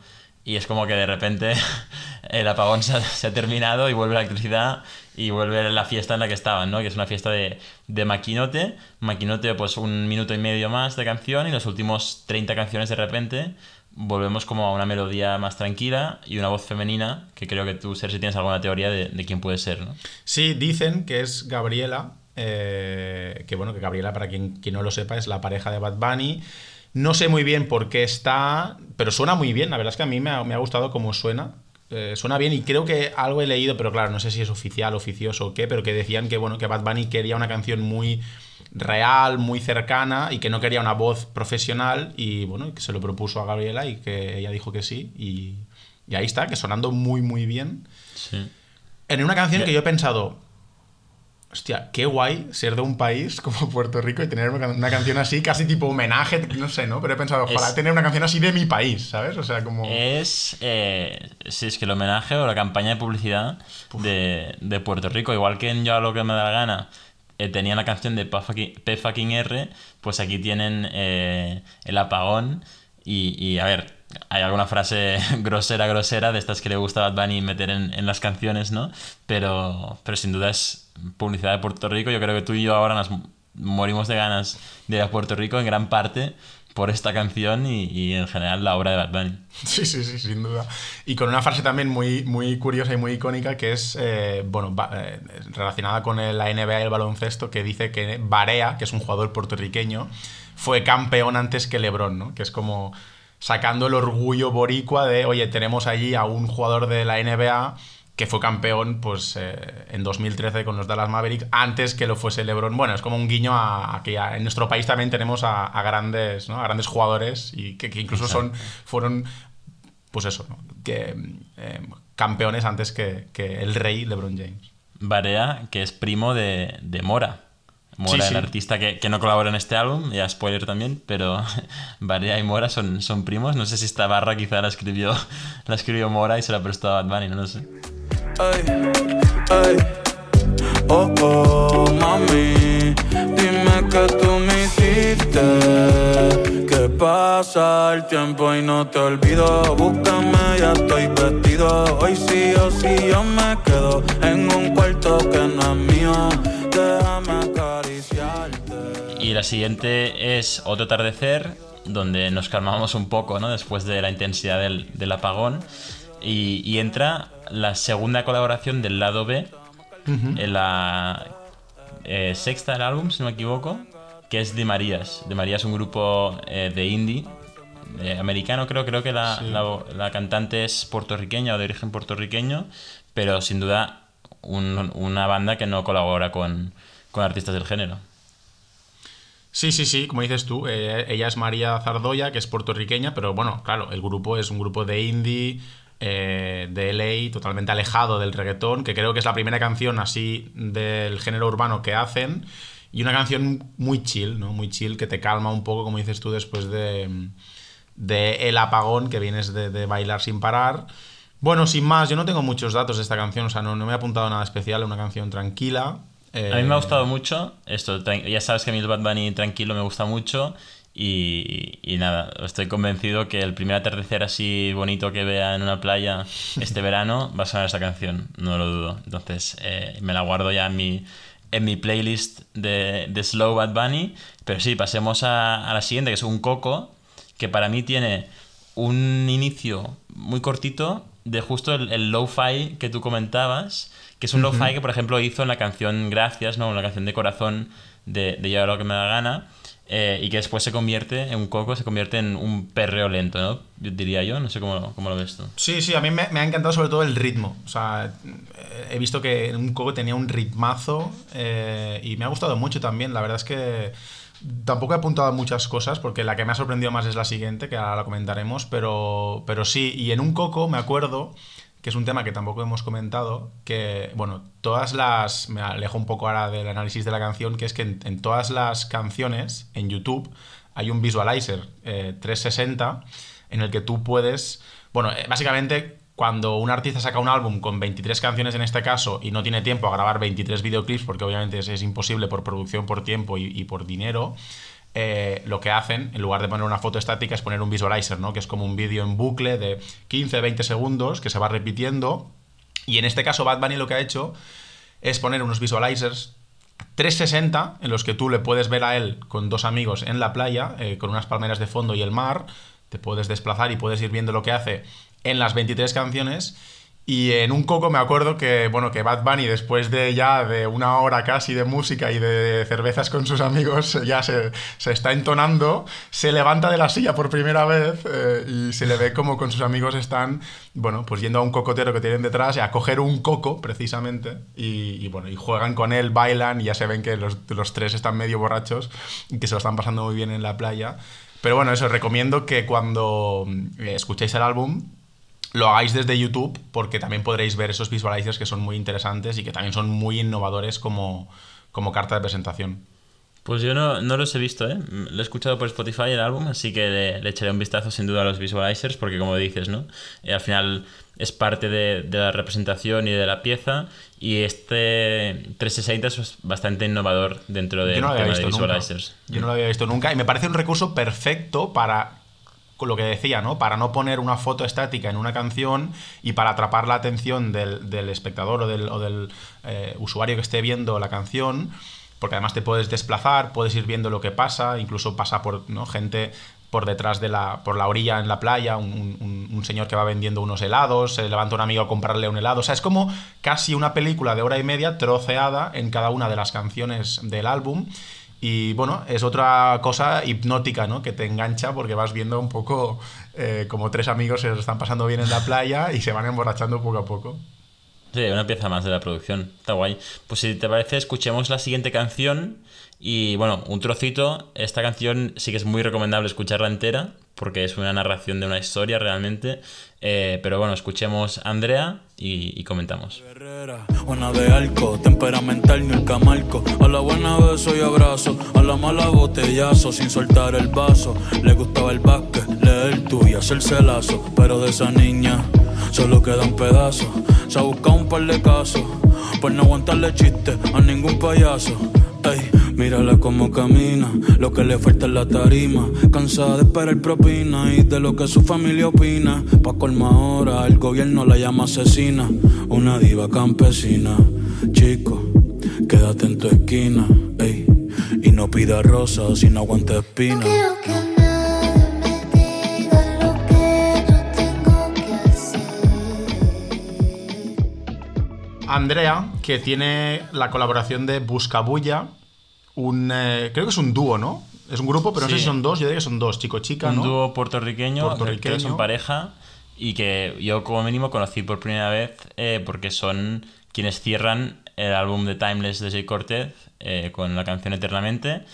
S2: Y es como que de repente el apagón se ha, terminado y vuelve la electricidad y vuelve la fiesta en la que estaban, ¿no? Que es una fiesta de, de maquinote. Maquinote, pues un minuto y medio más de canción y los últimos 30 canciones de repente volvemos como a una melodía más tranquila y una voz femenina que creo que tú, Sergio, tienes alguna teoría de, de quién puede ser, ¿no?
S1: Sí, dicen que es Gabriela. eh, que bueno, que Gabriela, para quien, quien no lo sepa, es la pareja de Bad Bunny. No sé muy bien por qué está, pero suena muy bien. La verdad es que a mí me ha, me ha gustado cómo suena. Eh, suena bien y creo que algo he leído, pero claro, no sé si es oficial, oficioso o qué, pero que decían que bueno, que Bad Bunny quería una canción muy real, muy cercana y que no quería una voz profesional y bueno, que se lo propuso a Gabriela y que ella dijo que sí y, y ahí está, que sonando muy muy bien.
S2: Sí.
S1: En una canción que yo he pensado, hostia, qué guay ser de un país como Puerto Rico y tener una, canción así, casi tipo homenaje, no sé, ¿no? Pero he pensado, ojalá
S2: Es-
S1: tener una canción así de mi país, ¿sabes? O sea, como...
S2: Es, eh, sí, es que el homenaje o la campaña de publicidad de, de Puerto Rico, igual que en Yo a lo que me da la gana, eh, tenían la canción de P fucking- P fucking R, pues aquí tienen eh, el apagón y, y, a ver, hay alguna frase grosera, grosera de estas que le gusta a Bad Bunny meter en, en las canciones, ¿no? Pero, pero sin duda es publicidad de Puerto Rico. Yo creo que tú y yo ahora nos morimos de ganas de ir a Puerto Rico en gran parte por esta canción y, y en general la obra de Bad Bunny.
S1: Sí, sí, sí, sin duda. Y con una frase también muy, muy curiosa y muy icónica que es, eh, bueno, eh, relacionada con la NBA y el baloncesto, que dice que Barea, que es un jugador puertorriqueño, fue campeón antes que LeBron, ¿no? Que es como sacando el orgullo boricua de, oye, tenemos allí a un jugador de la NBA que fue campeón pues eh, en 2013 con los Dallas Mavericks antes que lo fuese LeBron. Bueno, es como un guiño a, a que en nuestro país también tenemos a, a grandes, ¿no? a grandes jugadores y que, que incluso son fueron pues eso, ¿no? que eh, campeones antes que, que el rey LeBron James.
S2: Barea, que es primo de, de Mora. Mora,
S1: Sí,
S2: el
S1: sí.
S2: artista que, que no colabora en este álbum, ya spoiler también, pero Barea y Mora son, son primos. No sé si esta barra quizá la escribió, la escribió Mora y se la prestó a Bad Bunny, no lo sé.
S3: Ey, ey. Oh, oh, mami, dime que tú me hiciste. Que pasa el tiempo y no te olvido. Búscame, ya estoy vestido. Hoy sí o sí yo me quedo en un cuarto que no es mío.
S2: Y la siguiente es Otro atardecer, donde nos calmamos un poco, ¿no? Después de la intensidad del, del apagón. Y, y entra la segunda colaboración del lado B, en la eh, sexta del álbum, si no me equivoco, que es de Marías. De Marías, un grupo eh, de indie. eh, americano creo, creo que la, la- la cantante es puertorriqueña o de origen puertorriqueño, pero sin duda un- una banda que no colabora con, con artistas del género.
S1: Sí, sí, sí, como dices tú, eh, ella es María Zardoya, que es puertorriqueña, pero bueno, claro, el grupo es un grupo de indie, eh, de LA, totalmente alejado del reggaetón, que creo que es la primera canción así del género urbano que hacen, y una canción muy chill, ¿no? Muy chill, que te calma un poco, como dices tú, después de, El Apagón, que vienes de, bailar sin parar. Bueno, sin más, yo no tengo muchos datos de esta canción, o sea, no, no me he apuntado nada especial, es una canción tranquila. Eh,
S2: A mí me ha gustado mucho esto. Ya sabes que a mí el Bad Bunny tranquilo me gusta mucho. Y, y nada, estoy convencido que el primer atardecer así bonito que vea en una playa este verano va a sonar esta canción, no lo dudo. Entonces eh, me la guardo ya en mi, en mi playlist de, de Slow Bad Bunny. Pero sí, pasemos a, a la siguiente, que es un coco, que para mí tiene un inicio muy cortito de justo el, el lo-fi que tú comentabas, que es un lo-fi que, por ejemplo, hizo en la canción Gracias, ¿no? En la canción de corazón de, de Yo hago lo que me da gana, eh, y que después se convierte en un coco, se convierte en un perreo lento, ¿no? Yo diría yo, no sé cómo, cómo lo ves tú.
S1: Sí, sí, a mí me, me ha encantado sobre todo el ritmo. O sea, eh, he visto que un coco tenía un ritmazo eh, y me ha gustado mucho también. La verdad es que tampoco he apuntado a muchas cosas porque la que me ha sorprendido más es la siguiente, que ahora la comentaremos, pero, pero sí, y en un coco me acuerdo que es un tema que tampoco hemos comentado, que, bueno, todas las, me alejo un poco ahora del análisis de la canción, que es que en, todas las canciones, en YouTube, hay un visualizer eh, 360 en el que tú puedes, bueno, eh, básicamente cuando un artista saca un álbum con 23 canciones en este caso y no tiene tiempo a grabar 23 videoclips, porque obviamente es, imposible por producción, por tiempo y por dinero, eh, lo que hacen, en lugar de poner una foto estática, es poner un visualizer, ¿no? Que es como un vídeo en bucle de 15-20 segundos que se va repitiendo. Y en este caso, Bad Bunny lo que ha hecho es poner unos visualizers 360 en los que tú le puedes ver a él con dos amigos en la playa, eh, con unas palmeras de fondo y el mar. Te puedes desplazar y puedes ir viendo lo que hace en las 23 canciones. Y en un coco me acuerdo que, bueno, que Bad Bunny, después de ya de una hora casi de música y de cervezas con sus amigos, ya se, se está entonando, se levanta de la silla por primera vez eh, y se le ve como con sus amigos están, bueno, pues yendo a un cocotero que tienen detrás a coger un coco, precisamente, y, y, bueno, y juegan con él, bailan y ya se ven que los, los tres están medio borrachos y que se lo están pasando muy bien en la playa. Pero bueno, eso, recomiendo que cuando eh, escuchéis el álbum lo hagáis desde YouTube porque también podréis ver esos visualizers que son muy interesantes y que también son muy innovadores como, como carta de presentación.
S2: Pues yo no, no los he visto, ¿eh? Lo he escuchado por Spotify el álbum, así que le, le echaré un vistazo sin duda a los visualizers, porque como dices, ¿no? Eh, al final es parte de, de, la representación y de la pieza, y este 360 es bastante innovador dentro del
S1: no
S2: tema
S1: visto
S2: de visualizers.
S1: Nunca. Yo no lo había visto nunca, y me parece un recurso perfecto para con lo que decía, ¿no? Para no poner una foto estática en una canción y para atrapar la atención del, del espectador o del, eh, usuario que esté viendo la canción, porque además te puedes desplazar, puedes ir viendo lo que pasa, incluso pasa por gente por detrás de la, por la orilla en la playa, un, un, un, señor que va vendiendo unos helados, se levanta un amigo a comprarle un helado. O sea, es como casi una película de hora y media troceada en cada una de las canciones del álbum. Y bueno, es otra cosa hipnótica, ¿no? Que te engancha porque vas viendo un poco eh, como tres amigos se están pasando bien en la playa y se van emborrachando poco a poco.
S2: Sí, una pieza más de la producción. Está guay. Pues si te parece, escuchemos la siguiente canción. Y bueno, un trocito. Esta canción sí que es muy recomendable escucharla entera, porque es una narración de una historia realmente. Eh, pero bueno, escuchemos Andrea y, y comentamos.
S3: Buena de arco, temperamental ni el. A la buena beso y abrazo, a la mala botellazo sin soltar el vaso. Le gustaba el básquet, leer tú y hacerse lazo. Pero de esa niña solo queda un pedazo. Se ha buscado un par de casos, por no aguantarle chiste a ningún payaso. Ey, mírala como camina, lo que le falta es la tarima. Cansada de esperar propina y de lo que su familia opina. Pa' colma ahora, el gobierno la llama asesina. Una diva campesina, chico, quédate en tu esquina. Ey, y no pida rosas si no aguanta espina.
S1: Andrea, que tiene la colaboración de Buscabulla, un, eh, creo que es un dúo, ¿no? Es un grupo, pero
S2: Sí.
S1: no sé si son dos, yo diría que son dos, chico-chica,
S2: Un
S1: ¿no?
S2: dúo puertorriqueño,
S1: Puertorriqueño.
S2: que son pareja y que yo como mínimo conocí por primera vez eh, porque son quienes cierran el álbum de Timeless de Jay Cortez eh, con la canción Eternamente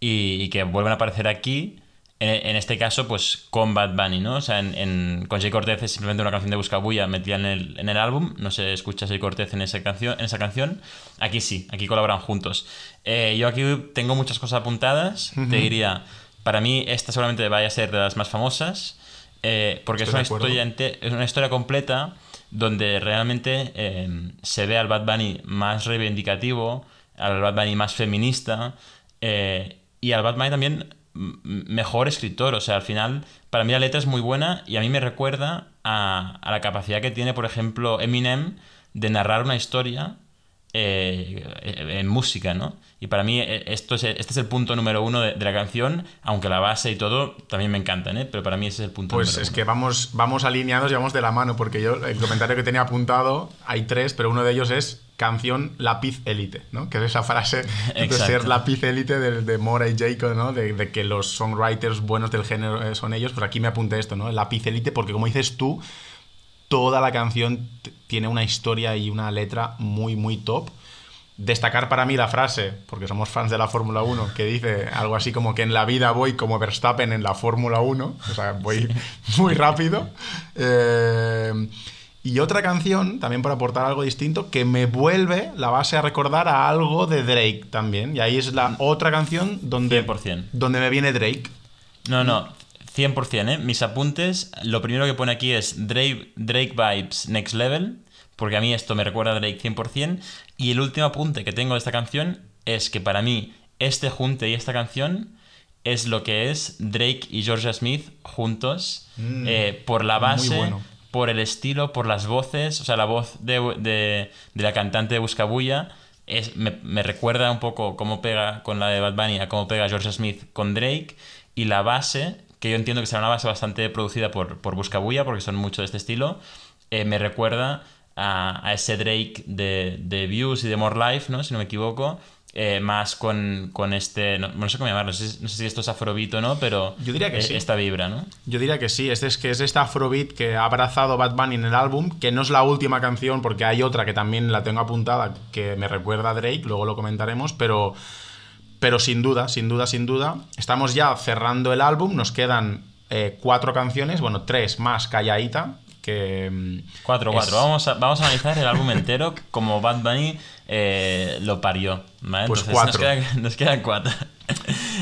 S2: y, y que vuelven a aparecer aquí. En, en este caso, pues con Bad Bunny, ¿no? O sea, en, en- con Jay Cortez es simplemente una canción de Buscabulla metida en el, en el álbum. No se escucha Jay Cortez en esa canción. En esa canción. Aquí sí, aquí colaboran juntos. Eh, yo aquí tengo muchas cosas apuntadas. Te diría, para mí esta seguramente vaya a ser de las más famosas. eh, porque
S1: Estoy
S2: es una, historia ente- es una historia completa donde realmente eh, se ve al Bad Bunny más reivindicativo, al Bad Bunny más feminista eh, y al Bad Bunny también mejor escritor. O sea, al final, para mí la letra es muy buena y a mí me recuerda a, a la capacidad que tiene, por ejemplo, Eminem de narrar una historia eh, en música, ¿no? Y para mí eh, esto es, este es el punto número uno de, de la canción, aunque la base y todo también me encantan, ¿eh? Pero para mí ese es el punto
S1: Pues
S2: número
S1: es
S2: uno.
S1: que vamos, vamos alineados y vamos de la mano, porque yo el comentario que tenía apuntado, hay tres, pero uno de ellos es canción lápiz élite, ¿no? Que es esa frase de ser lápiz élite de, de Mora y Jacob, ¿no? De, de que los songwriters buenos del género eh, son ellos, pues aquí me apunté esto, ¿no? Lápiz élite, porque como dices tú, toda la canción tiene una historia y una letra muy, muy top. Destacar para mí la frase, porque somos fans de la Fórmula 1, que dice algo así como que en la vida voy como Verstappen en la Fórmula 1, o sea, voy muy rápido. Eh, y otra canción, también para aportar algo distinto, que me vuelve la base a recordar a algo de Drake también. Y ahí es la otra canción donde,
S2: 100%.
S1: donde me viene Drake.
S2: No, no, 100%, ¿eh? Mis apuntes, lo primero que pone aquí es Drake, Drake Vibes Next Level, porque a mí esto me recuerda a Drake 100%. Y el último apunte que tengo de esta canción es que para mí este junte y esta canción es lo que es Drake y Georgia Smith juntos eh, por la
S1: muy
S2: base,
S1: bueno.
S2: Por el estilo, por las voces, o sea, la voz de, de- la cantante de Buscabulla es, me, me recuerda un poco cómo pega con la de Bad Bunny, a cómo pega Georgia Smith con Drake, y la base, que yo entiendo que será una base bastante producida por, por Buscabulla, porque son mucho de este estilo, eh, me recuerda a, a ese Drake de, de Views y de More Life, ¿no? si no me equivoco, eh, más con, con este, no, no sé cómo llamarlo, no sé, no sé si esto es afrobeat o no, pero
S1: Yo diría que
S2: eh,
S1: sí.
S2: esta vibra, ¿no?
S1: Yo diría que sí, este es que es esta afrobeat que ha abrazado Bad Bunny en el álbum, que no es la última canción, porque hay otra que también la tengo apuntada que me recuerda a Drake, luego lo comentaremos, pero, pero sin duda, sin duda, sin duda, estamos ya cerrando el álbum, nos quedan eh, cuatro canciones, bueno, tres más Calladita, que... mm,
S2: 4,
S1: es-
S2: 4. Vamos a, vamos a analizar el álbum entero como Bad Bunny eh, lo parió. ¿vale?
S1: Pues
S2: Entonces
S1: cuatro.
S2: Nos, quedan, nos quedan 4.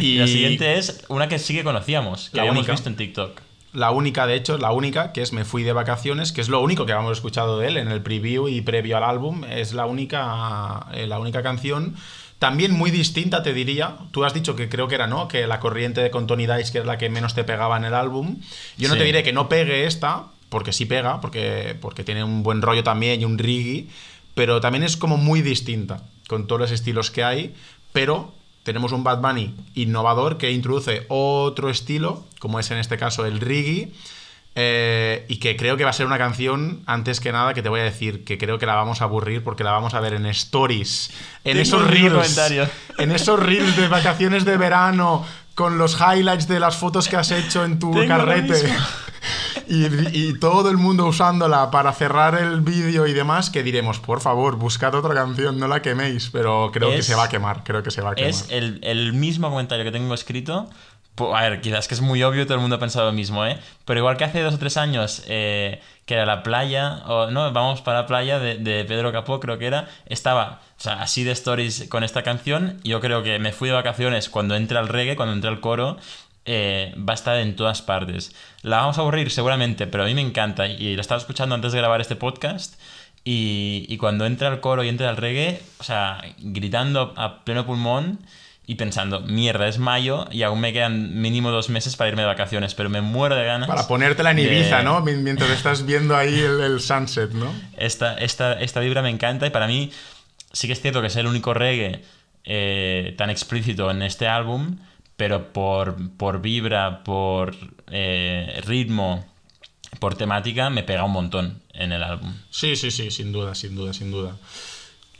S2: Y...
S1: Y-
S2: la siguiente es una que sí que conocíamos, que
S1: La
S2: habíamos
S1: única.
S2: visto en TikTok.
S1: La única, de hecho, la única, que es Me fui de vacaciones, que es lo único que habíamos escuchado de él en el preview y previo al álbum, es la única, eh, la única canción. También muy distinta, te diría. Tú has dicho que creo que era, ¿no? Que la corriente de con Tony Dice, que es la que menos te pegaba en el álbum. Yo no
S2: Sí.
S1: te diré que no pegue esta, porque sí pega, porque, porque tiene un buen rollo también y un reggae, pero también es como muy distinta con todos los estilos que hay, pero tenemos un Bad Bunny innovador que introduce otro estilo, como es en este caso el reggae, eh, y que creo que va a ser una canción, antes que nada, que te voy a decir que creo que la vamos a aburrir porque la vamos a ver en stories, en
S2: Tengo
S1: esos reels, en esos reels de vacaciones de verano, con los highlights de las fotos que has hecho en tu
S2: Tengo
S1: carrete. Y, y todo el mundo usándola para cerrar el vídeo y demás, que diremos, por favor, buscad otra canción, no la queméis, pero creo que se va a quemar, creo que se va a quemar.
S2: Es el, el mismo comentario que tengo escrito. A ver, quizás que es muy obvio, todo el mundo ha pensado lo mismo, ¿eh? Pero igual que hace dos o tres años, eh, que era la playa, o no, vamos para la playa de, de Pedro Capó, creo que era, estaba, o sea, así de stories con esta canción. Yo creo que me fui de vacaciones cuando entra el reggae, cuando entra el coro, eh, va a estar en todas partes. La vamos a aburrir seguramente, pero a mí me encanta y la estaba escuchando antes de grabar este podcast. Y, y cuando entra el coro y entra el reggae, o sea, gritando a pleno pulmón y pensando, mierda, es mayo y aún me quedan mínimo dos meses para irme de vacaciones, pero me muero de ganas.
S1: Para ponértela en
S2: de-
S1: Ibiza, ¿no? Mien- Mientras estás viendo ahí el, el sunset, ¿no?
S2: Esta, esta, esta vibra me encanta y para mí sí que es cierto que es el único reggae eh, tan explícito en este álbum, pero por, por vibra, por eh, ritmo, por temática, me pega un montón en el álbum.
S1: Sí, sí, sí, sin duda, sin duda, sin duda.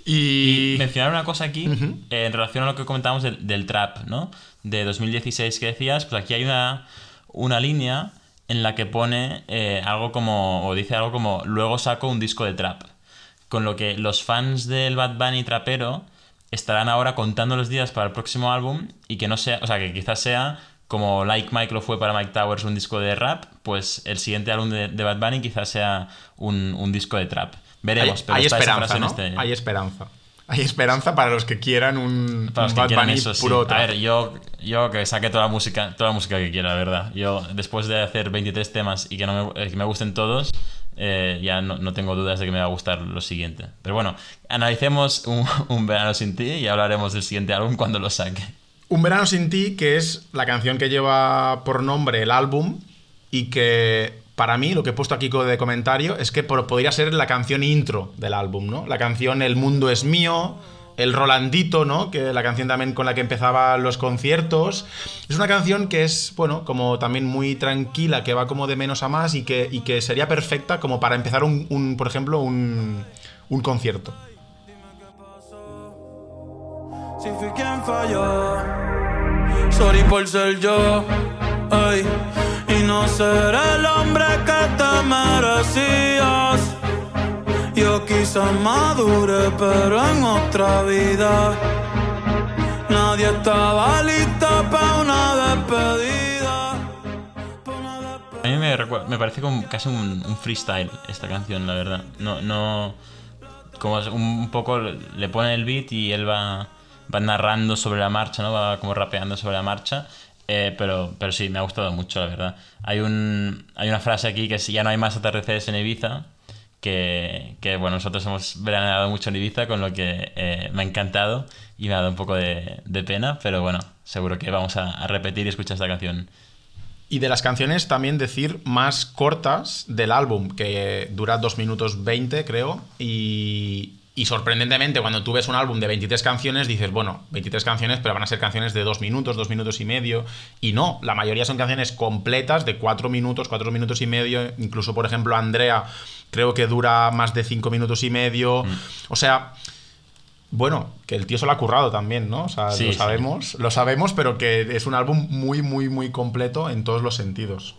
S1: Y...
S2: mencionar una cosa aquí eh, en relación a lo que comentábamos del, del trap, ¿no? De 2016 que decías, pues aquí hay una, una línea en la que pone eh, algo como, o dice algo como, luego saco un disco de trap. Con lo que los fans del Bad Bunny trapero estarán ahora contando los días para el próximo álbum y que no sea, o sea, que quizás sea como Like Mike lo fue para Mike Towers un disco de rap, pues el siguiente álbum de, de Bad Bunny quizás sea un, un disco de trap. Veremos,
S1: hay,
S2: pero
S1: hay
S2: está
S1: esperanza, ¿no?
S2: este-
S1: Hay esperanza. Hay esperanza para los que quieran un,
S2: para los
S1: un Bad Bunny
S2: eso, sí.
S1: puro
S2: A
S1: trap.
S2: ver, yo, yo que saque toda la música, toda la música que quiera, la verdad. Yo, después de hacer 23 temas y que, no me, eh, que me gusten todos, eh, ya no, no tengo dudas de que me va a gustar lo siguiente. Pero bueno, analicemos un, un verano sin ti y hablaremos del siguiente álbum cuando lo saque.
S1: Un verano sin ti, que es la canción que lleva por nombre el álbum y que para mí lo que he puesto aquí de comentario es que podría ser la canción intro del álbum, ¿no? La canción El mundo es mío, el Rolandito, ¿no? Que la canción también con la que empezaba los conciertos. Es una canción que es, bueno, como también muy tranquila, que va como de menos a más y que, y que sería perfecta como para empezar un, por ejemplo, un, un concierto.
S3: Si fui quien falló, sorry por ser yo, ay, y no ser el hombre que te merecías. Yo quizás madure, pero en otra vida nadie estaba listo para una despedida.
S2: A mí me, me parece como casi un, freestyle esta canción, la verdad. No, no. Como es un, poco le pone el beat y él va, va narrando sobre la marcha, ¿no? Va como rapeando sobre la marcha. Eh, pero, pero sí, me ha gustado mucho, la verdad. Hay, un, hay una frase aquí que si ya no hay más atardeceres en Ibiza, que, que, bueno, nosotros hemos veraneado mucho en Ibiza, con lo que eh, me ha encantado y me ha dado un poco de, de pena, pero bueno, seguro que vamos a, repetir y escuchar esta canción.
S1: Y de las canciones también decir más cortas del álbum, que dura 2 minutos 20, creo. Y, y sorprendentemente, cuando tú ves un álbum de 23 canciones, dices, bueno, 23 canciones, pero van a ser canciones de 2 minutos, 2 minutos y medio. Y no, la mayoría son canciones completas de 4 minutos, 4 minutos y medio. Incluso, por ejemplo, Andrea creo que dura más de 5 minutos y medio. O sea, bueno, que el tío se lo ha currado también, ¿no? O sea,
S2: Sí,
S1: lo
S2: sí.
S1: sabemos, lo sabemos, pero que es un álbum muy, muy, muy completo en todos los sentidos.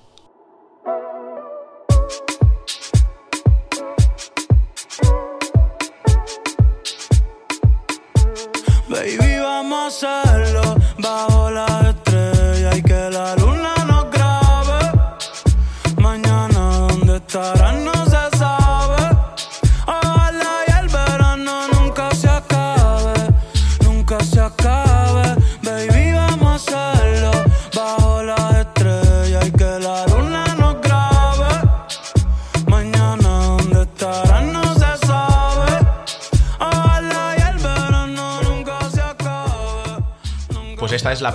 S3: Baby, vamos a hacerlo bajo la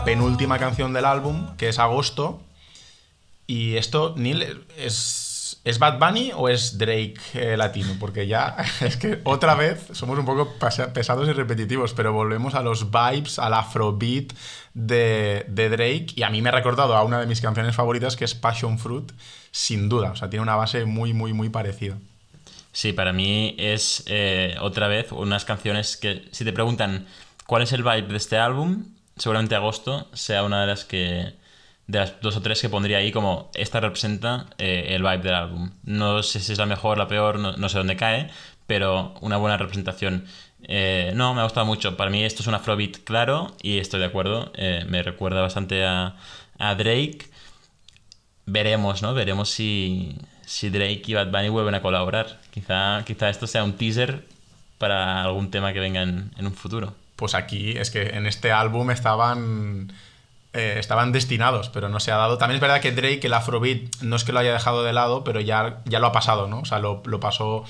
S1: penúltima canción del álbum, que es Agosto. Y esto, Neil, ¿es, ¿es Bad Bunny o es Drake eh, latino? Porque ya es que otra vez somos un poco pesados y repetitivos, pero volvemos a los vibes, al afrobeat de, de Drake. Y a mí me ha recordado a una de mis canciones favoritas, que es Passion Fruit, sin duda. O sea, tiene una base muy, muy, muy parecida.
S2: Sí, para mí es eh, otra vez unas canciones que, si te preguntan cuál es el vibe de este álbum, seguramente Agosto sea una de las que de las dos o tres que pondría ahí como esta representa eh, el vibe del álbum. No sé si es la mejor, la peor, no, sé dónde cae, pero una buena representación. Eh, no, me ha gustado mucho. Para mí esto es un afrobeat claro y estoy de acuerdo. Eh, me recuerda bastante a, a Drake. Veremos, ¿no? Veremos si, si Drake y Bad Bunny vuelven a colaborar. Quizá, quizá esto sea un teaser para algún tema que venga en, en un futuro.
S1: Pues aquí es que en este álbum estaban eh, estaban destinados, pero no se ha dado. También es verdad que Drake, el Afrobeat, no es que lo haya dejado de lado, pero ya, ya lo ha pasado, ¿no? O sea, lo, lo pasó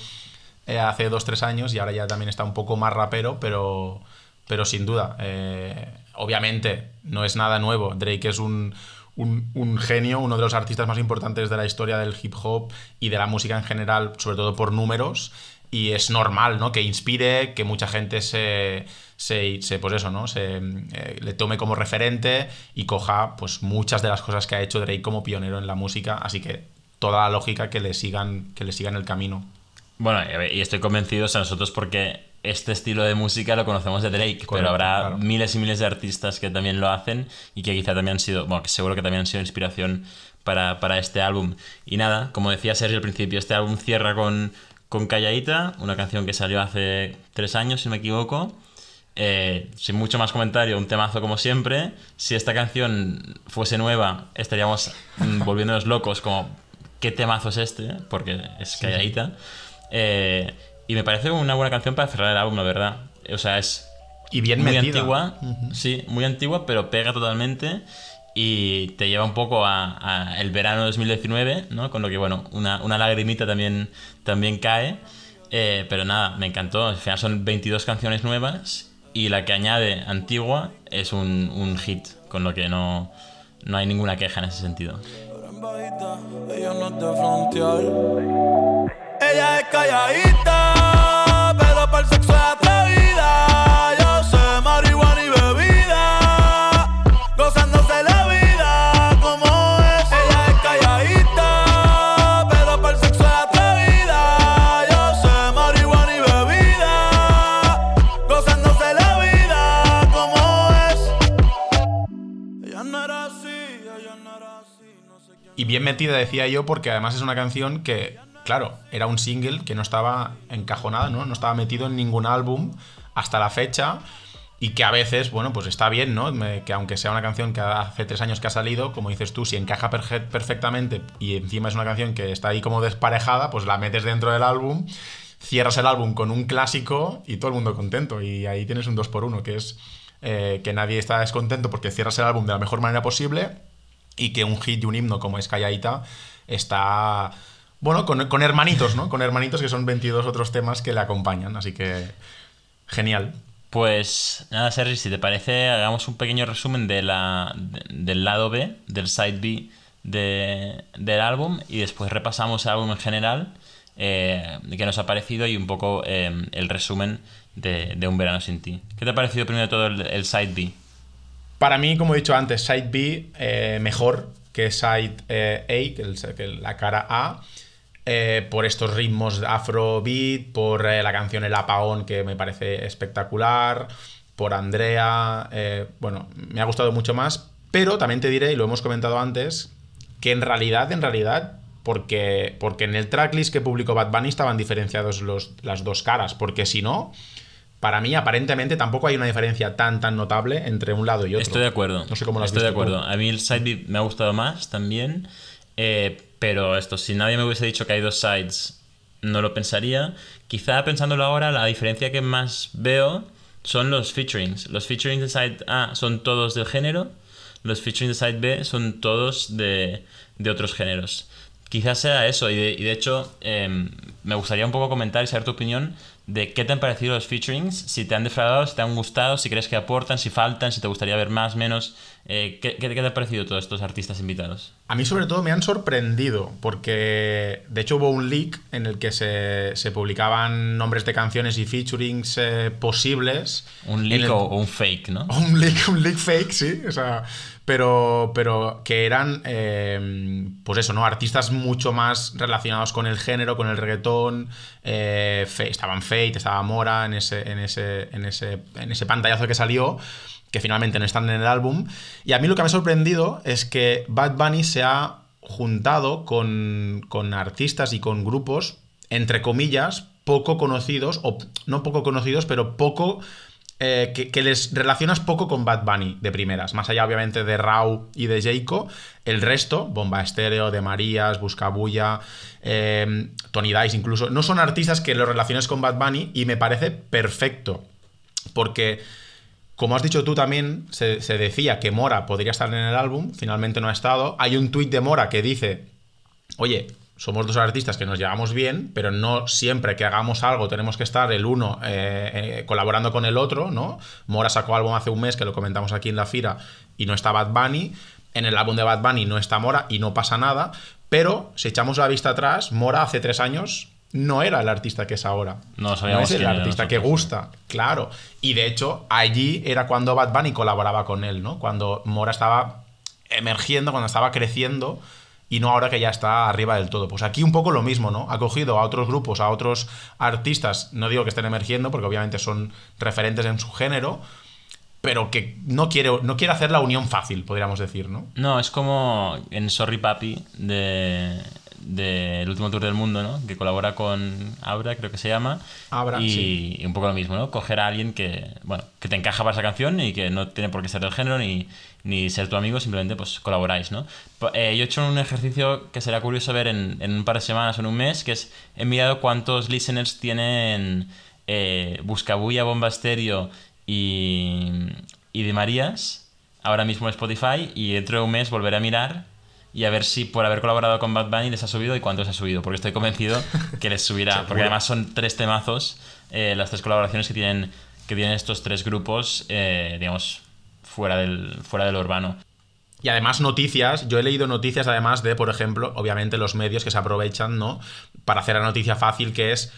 S1: eh, hace dos, tres años y ahora ya también está un poco más rapero, pero, pero sin duda. eh, obviamente, no es nada nuevo. Drake es un, un, un genio, uno de los artistas más importantes de la historia del hip hop y de la música en general, sobre todo por números. Y es normal, ¿no? Que inspire, que mucha gente se, se, se, pues eso, ¿no? Se, eh, le tome como referente y coja pues muchas de las cosas que ha hecho Drake como pionero en la música, así que toda la lógica que le sigan, que le sigan el camino.
S2: Bueno, y estoy convencido, o sea, nosotros porque este estilo de música lo conocemos de Drake,
S1: Correcto,
S2: pero habrá
S1: claro.
S2: miles y miles de artistas que también lo hacen y que quizá también han sido, bueno, que seguro que también han sido inspiración para, para este álbum. Y nada, como decía Sergio al principio, este álbum cierra con, con Calladita, una canción que salió hace tres años, si no me equivoco. Eh, sin mucho más comentario, un temazo como siempre. Si esta canción fuese nueva, estaríamos mm, volviéndonos locos como, ¿qué temazo es este? Porque es calladita. Eh, y me parece una buena canción para cerrar el álbum, la verdad. O sea, es
S1: Y bien
S2: muy
S1: metida.
S2: antigua, sí, muy antigua, pero pega totalmente y te lleva un poco a, a el verano de 2019, ¿no? Con lo que, bueno, una, una lagrimita también, también cae. Eh, pero nada, me encantó. Al final son 22 canciones nuevas y la que añade antigua es un, un hit, con lo que no, no hay ninguna queja en ese sentido.
S3: Ella es calladita,
S1: bien metida, decía yo, porque además es una canción que, claro, era un single que no estaba encajonada, ¿no? No estaba metido en ningún álbum hasta la fecha. Y que a veces, bueno, pues está bien, ¿no? Que aunque sea una canción que hace tres años que ha salido, como dices tú, si encaja perfectamente y encima es una canción que está ahí como desparejada, pues la metes dentro del álbum, cierras el álbum con un clásico y todo el mundo contento. Y ahí tienes un 2 por 1 que es eh, que nadie está descontento porque cierras el álbum de la mejor manera posible y que un hit y un himno como es Callaita está, bueno, con, con hermanitos, ¿no? Con hermanitos que son 22 otros temas que le acompañan, así que genial.
S2: Pues nada, Sergi, si te parece, hagamos un pequeño resumen de la, de- del lado B, del side B de- del álbum y después repasamos el álbum en general, eh, qué nos ha parecido y un poco eh, el resumen de, Un verano sin ti. ¿Qué te ha parecido primero de todo el side B?
S1: Para mí, como he dicho antes, Side B eh, mejor que Side eh, A, que, la cara A, eh, por estos ritmos afrobeat, por la canción El Apagón, que me parece espectacular, por Andrea, bueno, me ha gustado mucho más, pero también te diré, y lo hemos comentado antes, que en realidad, en realidad, porque, porque en el tracklist que publicó Bad Bunny estaban diferenciados los, las dos caras, porque si no, para mí aparentemente tampoco hay una diferencia tan tan notable entre un lado y otro.
S2: Estoy de acuerdo.
S1: No sé cómo lo has
S2: Estoy de
S1: tú.
S2: acuerdo. A mí el side B me ha gustado más también. eh, pero esto, si nadie me hubiese dicho que hay dos sides, no lo pensaría. Quizá pensándolo ahora, la diferencia que más veo son los featurings. Los featurings de side A son todos del género. Los featurings de side B son todos de, de otros géneros. Quizás sea eso, y de, y de hecho eh, me gustaría un poco comentar y saber tu opinión de qué te han parecido los featurings, si te han defraudado, si te han gustado, si crees que aportan, si faltan, si te gustaría ver más, menos. Eh, ¿qué, te han parecido todos estos artistas invitados?
S1: A mí sobre todo me han sorprendido, porque de hecho hubo un leak en el que se, se publicaban nombres de canciones y featurings eh, posibles.
S2: Un leak
S1: el-
S2: o, un fake, ¿no?
S1: Un leak, un leak fake, sí. O sea, pero, pero que eran, eh, pues eso, ¿no? Artistas mucho más relacionados con el género, con el reggaetón. eh, Fe- estaban Fate, estaba Mora en ese, en, ese, en, ese, en ese pantallazo que salió, que finalmente no están en el álbum. Y a mí lo que me ha sorprendido es que Bad Bunny se ha juntado con, con artistas y con grupos, entre comillas, poco conocidos, o no poco conocidos, pero poco eh, que, que les relacionas poco con Bad Bunny de primeras. Más allá, obviamente, de Rau y de Jayco. El resto, Bomba Estéreo, De Marías, Buscabulla, eh, Tony Dice, incluso, no son artistas que lo relaciones con Bad Bunny y me parece perfecto. Porque, como has dicho tú también, se, decía que Mora podría estar en el álbum, finalmente no ha estado. Hay un tuit de Mora que dice, oye, somos dos artistas que nos llevamos bien, pero no siempre que hagamos algo tenemos que estar el uno eh, eh, colaborando con el otro, ¿no? Mora sacó álbum hace un mes, que lo comentamos aquí en la Fira, y no está Bad Bunny. En el álbum de Bad Bunny no está Mora y no pasa nada. Pero si echamos la vista atrás, Mora hace tres años no era el artista que es ahora.
S2: No sabíamos
S1: es el artista que gusta, claro. Y de hecho, allí era cuando Bad Bunny colaboraba con él, ¿no? Cuando Mora estaba emergiendo, cuando estaba creciendo y no ahora que ya está arriba del todo. Pues aquí un poco lo mismo, ¿no? Ha cogido a otros grupos, a otros artistas, no digo que estén emergiendo, porque obviamente son referentes en su género, pero que no quiere, no quiere hacer la unión fácil, podríamos decir, ¿no?
S2: No, es como en Sorry Papi de del último tour del mundo, ¿no? Que colabora con Abra, creo que se llama.
S1: Abra,
S2: y,
S1: sí.
S2: y un poco lo mismo, ¿no? Coger a alguien que, bueno, que te encaja para esa canción y que no tiene por qué ser del género ni, ni ser tu amigo, simplemente pues colaboráis, ¿no? Eh, yo he hecho un ejercicio que será curioso ver en, en un par de semanas o en un mes, que es he mirado cuántos listeners tienen eh, Buscabulla, Bomba Estéreo y, y de Marías ahora mismo en Spotify y dentro de un mes volveré a mirar y a ver si por haber colaborado con Bad Bunny les ha subido y cuánto les ha subido, porque estoy convencido que les subirá, porque además son tres temazos, eh, las tres colaboraciones que tienen, que tienen estos tres grupos, eh, digamos, fuera del, fuera del urbano.
S1: Y además noticias, yo he leído noticias además de, por ejemplo, obviamente los medios que se aprovechan, ¿no? Para hacer la noticia fácil que es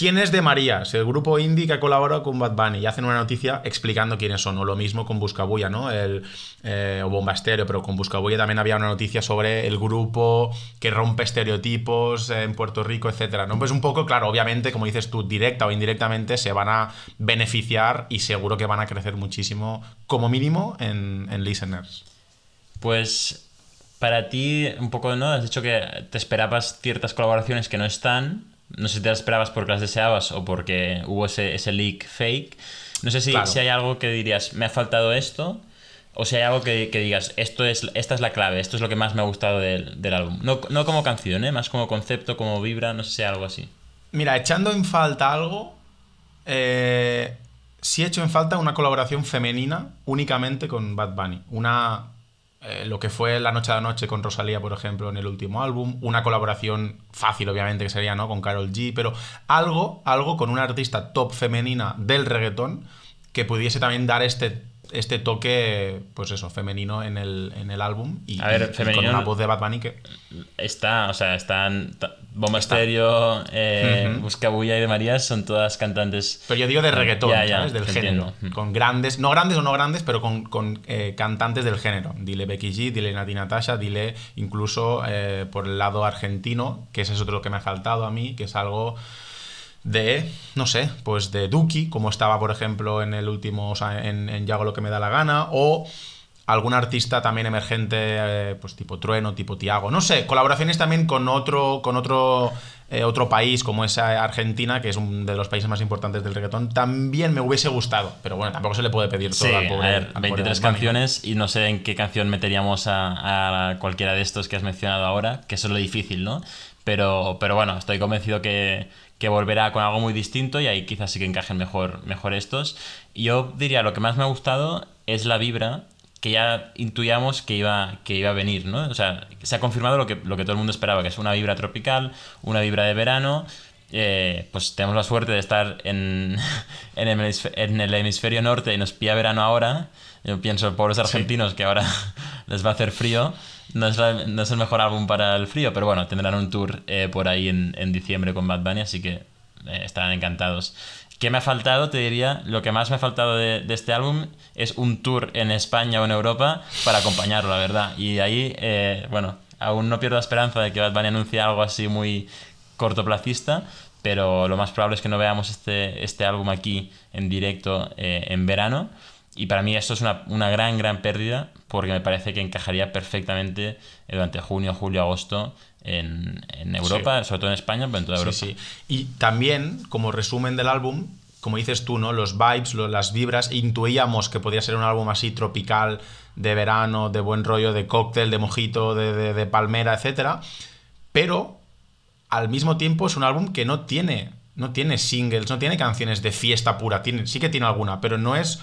S1: ¿Quién es de Marías? El grupo indie que ha colaborado con Bad Bunny y hacen una noticia explicando quiénes son. O lo mismo con Buscabulla, ¿no? El, eh, o Bomba Estéreo, pero con Buscabulla también había una noticia sobre el grupo que rompe estereotipos en Puerto Rico, etcétera. ¿no? Pues un poco, claro, obviamente, como dices tú, directa o indirectamente se van a beneficiar y seguro que van a crecer muchísimo, como mínimo, en listeners.
S2: Pues para ti, un poco, ¿no? Has dicho que te esperabas ciertas colaboraciones que no están. No sé si te las esperabas porque las deseabas o porque hubo ese, ese leak fake. No sé si,
S1: Claro.
S2: si hay algo que dirías, me ha faltado esto. O si hay algo que, que digas, esto es, esta es la clave, esto es lo que más me ha gustado del, del álbum. No, no como canción, ¿eh? más como concepto, como vibra, no sé si hay algo así.
S1: Mira, echando en falta algo, eh, sí he hecho en falta una colaboración femenina únicamente con Bad Bunny. Una. Eh, lo que fue La Noche a la Noche con Rosalía, por ejemplo, en el último álbum. Una colaboración fácil, obviamente, que sería, ¿no? Con Carol G. Pero algo, algo con una artista top femenina del reggaetón que pudiese también dar este. Este toque, pues eso, femenino en el, en el álbum. Y,
S2: A ver,
S1: y- y
S2: femenino-
S1: con una voz de Bad Bunny que.
S2: Está, o sea, están Bomba. Estéreo, eh. Buscabulla y de Marías son todas cantantes.
S1: Pero yo digo de reggaetón,
S2: Ya, ya,
S1: ¿sabes? Del género.
S2: entiendo.
S1: Con grandes, no grandes o no grandes, pero con, con, eh, cantantes del género. Dile Becky G, dile Nati Natasha, dile incluso eh, por el lado argentino, que ese es otro que me ha faltado a mí, que es algo de, no sé, pues de Duki, como estaba, por ejemplo, en el último, o sea, en, en Yo hago lo que me da la gana, o algún artista también emergente, eh, pues tipo Trueno, tipo Tiago, no sé, colaboraciones también con otro, con otro, eh, otro país como es Argentina, que es uno de los países más importantes del reggaetón, también me hubiese gustado, pero bueno, tampoco se le puede pedir todo
S2: Sí,
S1: al pobre.
S2: a ver,
S1: al pobre
S2: 23
S1: Bad Bunny, ¿no?
S2: canciones y no sé en qué canción meteríamos a, a cualquiera de estos que has mencionado ahora, que eso es lo difícil, ¿no? Pero, pero bueno, estoy convencido que, que volverá con algo muy distinto y ahí quizás sí que encajen mejor, mejor estos. Yo diría, lo que más me ha gustado es la vibra que ya intuíamos que iba, que iba a venir, ¿no? O sea, se ha confirmado lo que, lo que todo el mundo esperaba, que es una vibra tropical, una vibra de verano, eh, pues tenemos la suerte de estar en, en, el, hemisfe- en el hemisferio norte y nos pilla verano ahora. Yo pienso, pobres argentinos, que ahora les va a hacer frío. No es, la- no es el mejor álbum para el frío, pero bueno, tendrán un tour eh, por ahí en, en diciembre con Bad Bunny, así que eh, estarán encantados. ¿Qué me ha faltado? Te diría, lo que más me ha faltado de, este álbum es un tour en España o en Europa para acompañarlo, la verdad. Y ahí, eh, bueno, aún no pierdo la esperanza de que Bad Bunny anuncie algo así muy cortoplacista, pero lo más probable es que no veamos este, este álbum aquí en directo eh, en verano. Y para mí esto es una, una gran, gran pérdida porque me parece que encajaría perfectamente eh, durante junio, julio, agosto en, en Europa, sobre todo en España, pero en toda Europa.
S1: Sí, sí. Y también, como resumen del álbum, como dices tú, ¿no? Los vibes, lo- las vibras, intuíamos que podría ser un álbum así tropical, de verano, de buen rollo, de cóctel, de mojito, de, de- de palmera, etc. Pero, al mismo tiempo, es un álbum que no tiene, no tiene singles, no tiene canciones de fiesta pura. Tiene, sí que tiene alguna, pero no es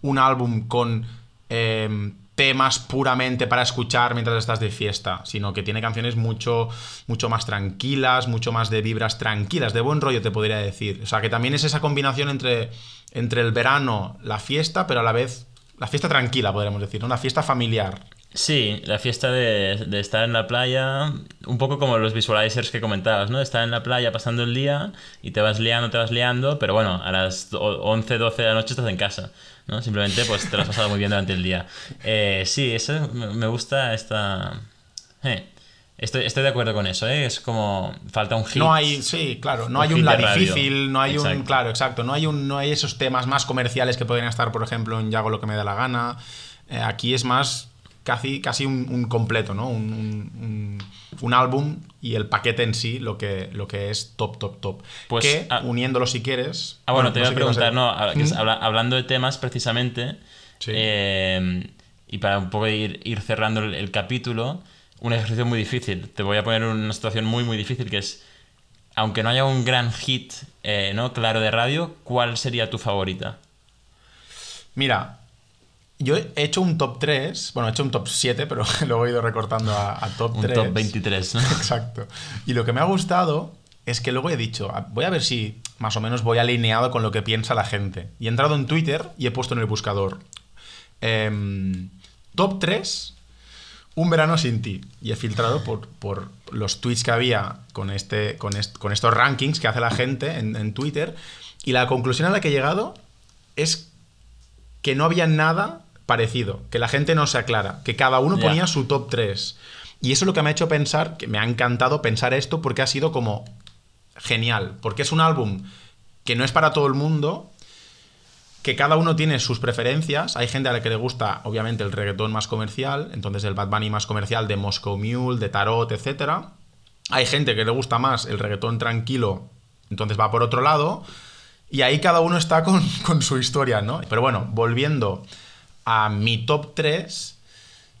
S1: un álbum con eh, temas puramente para escuchar mientras estás de fiesta, sino que tiene canciones mucho, mucho más tranquilas, mucho más de vibras tranquilas, de buen rollo te podría decir. O sea, que también es esa combinación entre, entre el verano, la fiesta, pero a la vez la fiesta tranquila, podríamos decir. Una fiesta familiar.
S2: Sí, la fiesta de, de estar en la playa, un poco como los visualizers que comentabas, ¿no? Estar en la playa pasando el día y te vas liando, te vas liando, pero bueno, a las do- 11, 12 de la noche estás en casa, ¿no? Simplemente pues te lo has pasado muy bien durante el día. Eh, sí, eso me gusta esta... eh, Estoy, estoy de acuerdo con eso, ¿eh? Es como falta un hit.
S1: No hay, sí, claro, no
S2: Un
S1: hay un la
S2: radio.
S1: difícil, no hay un, claro, exacto, no hay un, no hay esos temas más comerciales que podrían estar, por ejemplo, en Ya hago lo que me da la gana. Eh, aquí es más casi, casi un, un completo, ¿no? Un, un- álbum y el paquete en sí lo que, lo que es top, top, top.
S2: Pues,
S1: que,
S2: ah,
S1: uniéndolo si quieres...
S2: Ah, bueno, te
S1: no
S2: voy a preguntar, no, a- que es
S1: Mm.
S2: habla- hablando de temas precisamente,
S1: Sí.
S2: eh, y para un poco ir, ir cerrando el, el capítulo, un ejercicio muy difícil. Te voy a poner una situación muy, muy difícil que es, aunque no haya un gran hit eh, ¿no? claro de radio, ¿cuál sería tu favorita?
S1: Mira, yo he hecho un top 3, bueno, he hecho un top 7, pero luego he ido recortando a, a top
S2: Un
S1: 3.
S2: top 23, ¿no?
S1: Exacto. Y lo que me ha gustado es que luego he dicho, "Ah, voy a ver si más o menos voy alineado con lo que piensa la gente. Y he entrado en Twitter y he puesto en el buscador em, top 3, un verano sin ti. Y he filtrado por, por los tweets que había con, este, con, est- con estos rankings que hace la gente en, en Twitter. Y la conclusión a la que he llegado es que no había nada parecido, que la gente no se aclara, que cada uno ponía su top 3. Y eso es lo que me ha hecho pensar, que me ha encantado pensar esto, porque ha sido como genial, porque es un álbum que no es para todo el mundo, que cada uno tiene sus preferencias. Hay gente a la que le gusta, obviamente, el reggaetón más comercial, entonces el Bad Bunny más comercial de Moscow Mule, de Tarot, etc. Hay gente que le gusta más el reggaetón tranquilo, entonces va por otro lado. Y ahí cada uno está con, con su historia, ¿no? Pero bueno, volviendo a mi top 3,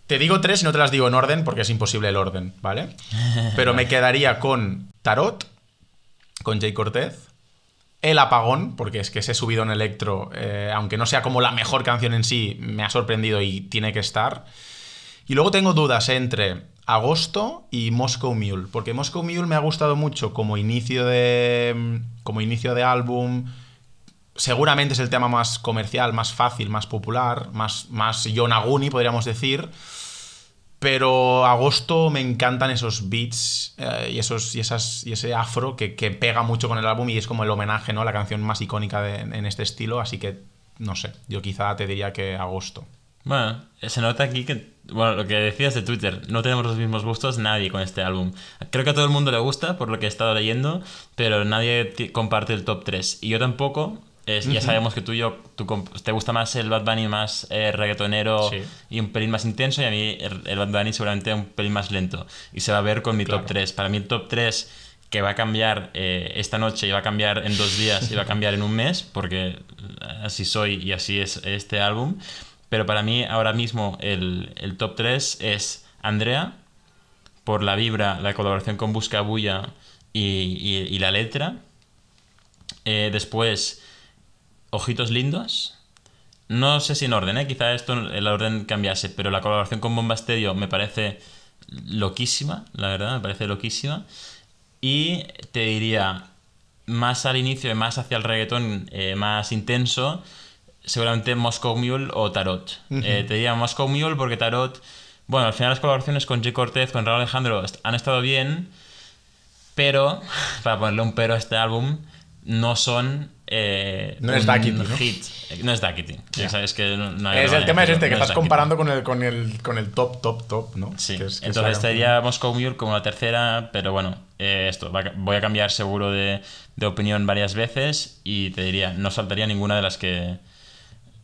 S1: te digo tres y no te las digo en orden porque es imposible el orden, ¿vale? Pero me quedaría con Tarot, con Jay Cortez, El apagón, porque es que ese subido en electro, eh, aunque no sea como la mejor canción en sí, me ha sorprendido y tiene que estar. Y luego tengo dudas entre Agosto y Moscow Mule, porque Moscow Mule me ha gustado mucho como inicio de como inicio de álbum. Seguramente es el tema más comercial, más fácil, más popular, más más Yonaguni podríamos decir. Pero agosto me encantan esos beats eh, y, esos, y, esas, y ese afro que, que pega mucho con el álbum y es como el homenaje, ¿no? La canción más icónica de- en este estilo, así que no sé, yo quizá te diría que agosto.
S2: Bueno, se nota aquí que, bueno, lo que decías de Twitter, no tenemos los mismos gustos nadie con este álbum. Creo que a todo el mundo le gusta, por lo que he estado leyendo, pero nadie comparte el top 3. Y yo tampoco. Es, Ya sabemos que tú y yo, tú te gusta más el Bad Bunny más eh, reggaetonero
S1: Sí.
S2: y un pelín más intenso, y a mí el, el Bad Bunny seguramente un pelín más lento. Y se va a ver con mi
S1: Claro.
S2: top 3. Para mí el top 3 que va a cambiar eh, esta noche y va a cambiar en dos días y va a cambiar en un mes, porque así soy y así es este álbum. Pero para mí ahora mismo el, el top 3 es Andrea, por la vibra, la colaboración con Busca Bulla y, y- y la letra. Eh, después, Ojitos Lindos. No sé si en orden, ¿eh? quizá esto el orden cambiase, pero la colaboración con Bomba Estéreo me parece loquísima, la verdad, me parece loquísima. Y te diría, más al inicio y más hacia el reggaetón eh, más intenso, seguramente Moscow Mule o Tarot. Eh, te diría Moscow Mule porque Tarot, bueno, al final las colaboraciones con J. Cortez, con Raúl Alejandro han estado bien, pero, para ponerle un pero a este álbum, no son... eh,
S1: No es Duckity, ¿no?
S2: hit. No es Duckity. Sea, es que no,
S1: Es, el tema es este, que estás comparando con el, con, el, con el top, top, top, ¿no?
S2: Sí,
S1: Que es-
S2: entonces estaría Moscow Mule como la tercera, pero bueno, eh, esto, voy a cambiar seguro de, de opinión varias veces y te diría, no saltaría ninguna de las que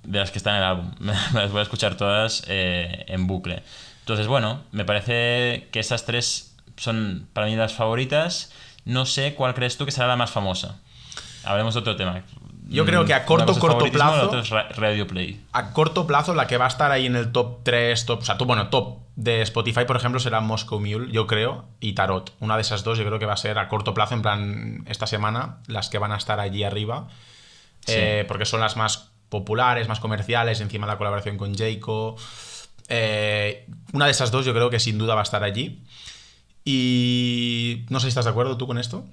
S2: de las que están en el álbum. Me las voy a escuchar todas eh, en bucle. Entonces, bueno, me parece que esas tres son para mí las favoritas. No sé cuál crees tú que será la más famosa. Hablemos otro tema.
S1: Yo creo que a corto, corto plazo-
S2: es Radio Play.
S1: a corto plazo, la que va a estar ahí en el top 3, top, o sea, tú, bueno, top de Spotify, por ejemplo, será Moscow Mule, yo creo, y Tarot. Una de esas dos yo creo que va a ser a corto plazo, en plan, esta semana, las que van a estar allí arriba,
S2: Sí.
S1: Eh, porque son las más populares, más comerciales, encima la colaboración con Jayco. Eh, una de esas dos yo creo que sin duda va a estar allí. Y no sé si estás de acuerdo tú con esto.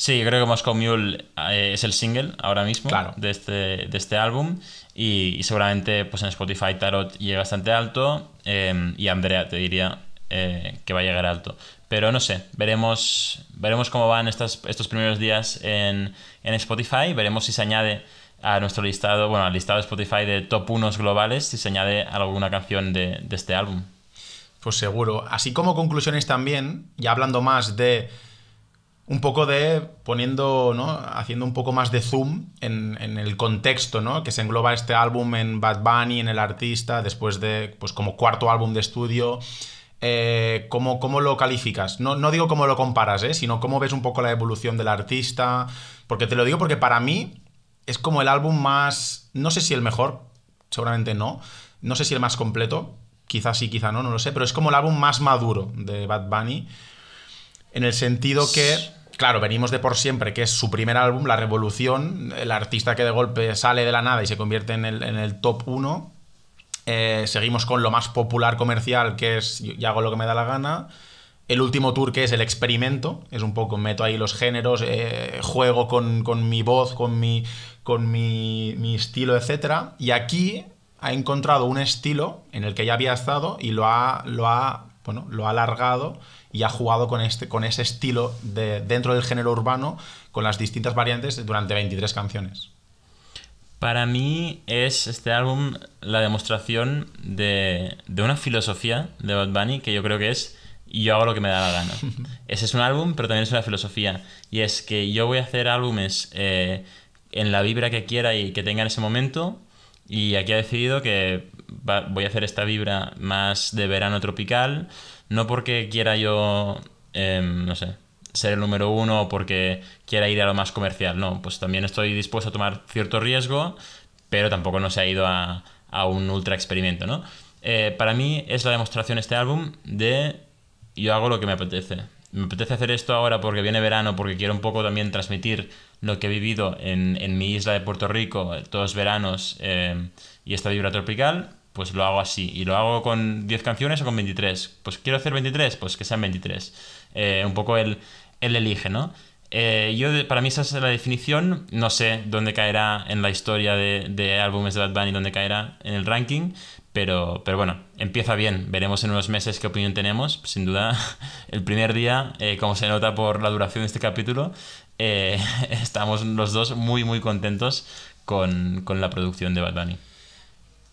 S2: Sí, yo creo que Moscow Mule eh, es el single ahora mismo
S1: Claro.
S2: de, este, de este álbum y, y seguramente pues en Spotify Tarot llegue bastante alto eh, y Andrea te diría eh, que va a llegar alto. Pero no sé, veremos, veremos cómo van estas, estos primeros días en, en Spotify, veremos si se añade a nuestro listado, bueno, al listado de Spotify de top 1 globales, si se añade alguna canción de, de este álbum.
S1: Pues seguro. Así como conclusiones también, ya hablando más de un poco de poniendo, ¿no? Haciendo un poco más de zoom en, en el contexto, ¿no? Que se engloba este álbum en Bad Bunny, en el artista, después de, pues como cuarto álbum de estudio. Eh, ¿cómo, cómo lo calificas? No, no digo cómo lo comparas, ¿eh? Sino cómo ves un poco la evolución del artista. Porque te lo digo porque para mí es como el álbum más, no sé si el mejor, seguramente no, no sé si el más completo, quizás sí, quizá no, no lo sé, pero es como el álbum más maduro de Bad Bunny, en el sentido que, claro, venimos de por siempre, que es su primer álbum, La Revolución, el artista que de golpe sale de la nada y se convierte en el, en el top 1. Eh, seguimos con lo más popular comercial, que es Yo hago lo que me da la gana. El último tour, que es el experimento, es un poco, meto ahí los géneros, eh, juego con, con mi voz, con mi, con mi, mi estilo, etc. Y aquí ha encontrado un estilo en el que ya había estado y lo ha, lo ha, bueno, lo ha alargado y ha jugado con, este, con ese estilo de, dentro del género urbano, con las distintas variantes durante 23 canciones.
S2: Para mí es este álbum la demostración de, de una filosofía de Bad Bunny que yo creo que es yo hago lo que me da la gana. Ese es un álbum, pero también es una filosofía. Y es que yo voy a hacer álbumes eh, en la vibra que quiera y que tenga en ese momento. Y aquí ha decidido que va- voy a hacer esta vibra más de verano tropical. No porque quiera yo, em, no sé, ser el número uno o porque quiera ir a lo más comercial. No, pues también estoy dispuesto a tomar cierto riesgo, pero tampoco no se ha ido a, a un ultra experimento, ¿no? Eh, para mí es la demostración este álbum de yo hago lo que me apetece. me apetece hacer esto ahora porque viene verano, porque quiero un poco también transmitir lo que he vivido en, en mi isla de Puerto Rico, eh, todos veranos eh, y esta vibra tropical, pues lo hago así. Y lo hago con 10 canciones o con 23. Pues quiero hacer 23, pues que sean 23. Eh, un poco él, elige, ¿no? Eh, yo, para mí esa es la definición. No sé dónde caerá en la historia de, de álbumes de Bad Bunny, dónde caerá en el ranking. Pero, pero bueno, empieza bien. Veremos en unos meses qué opinión tenemos. Sin duda, el primer día, eh, como se nota por la duración de este capítulo, estamos los dos muy, muy contentos con, con la producción de Bad Bunny.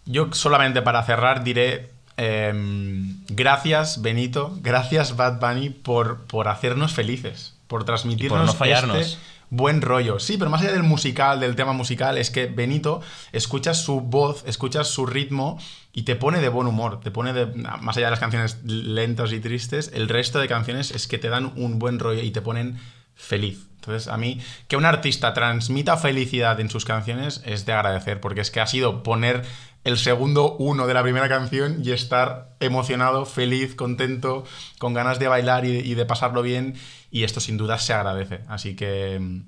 S1: Yo solamente para cerrar diré em, gracias Benito, gracias Bad Bunny por, por hacernos felices, por transmitirnos
S2: no fallarnos.
S1: este buen rollo. Sí, pero más allá del musical, del tema musical, es que Benito escuchas su voz, escuchas su ritmo y te pone de buen humor, te pone de más allá de las canciones lentas y tristes, el resto de canciones es que te dan un buen rollo y te ponen feliz. Entonces, a mí, que un artista transmita felicidad en sus canciones es de agradecer, porque es que ha sido poner el segundo uno de la primera canción y estar emocionado, feliz, contento, con ganas de bailar y, y de pasarlo bien, y esto sin duda se agradece. Así que mm,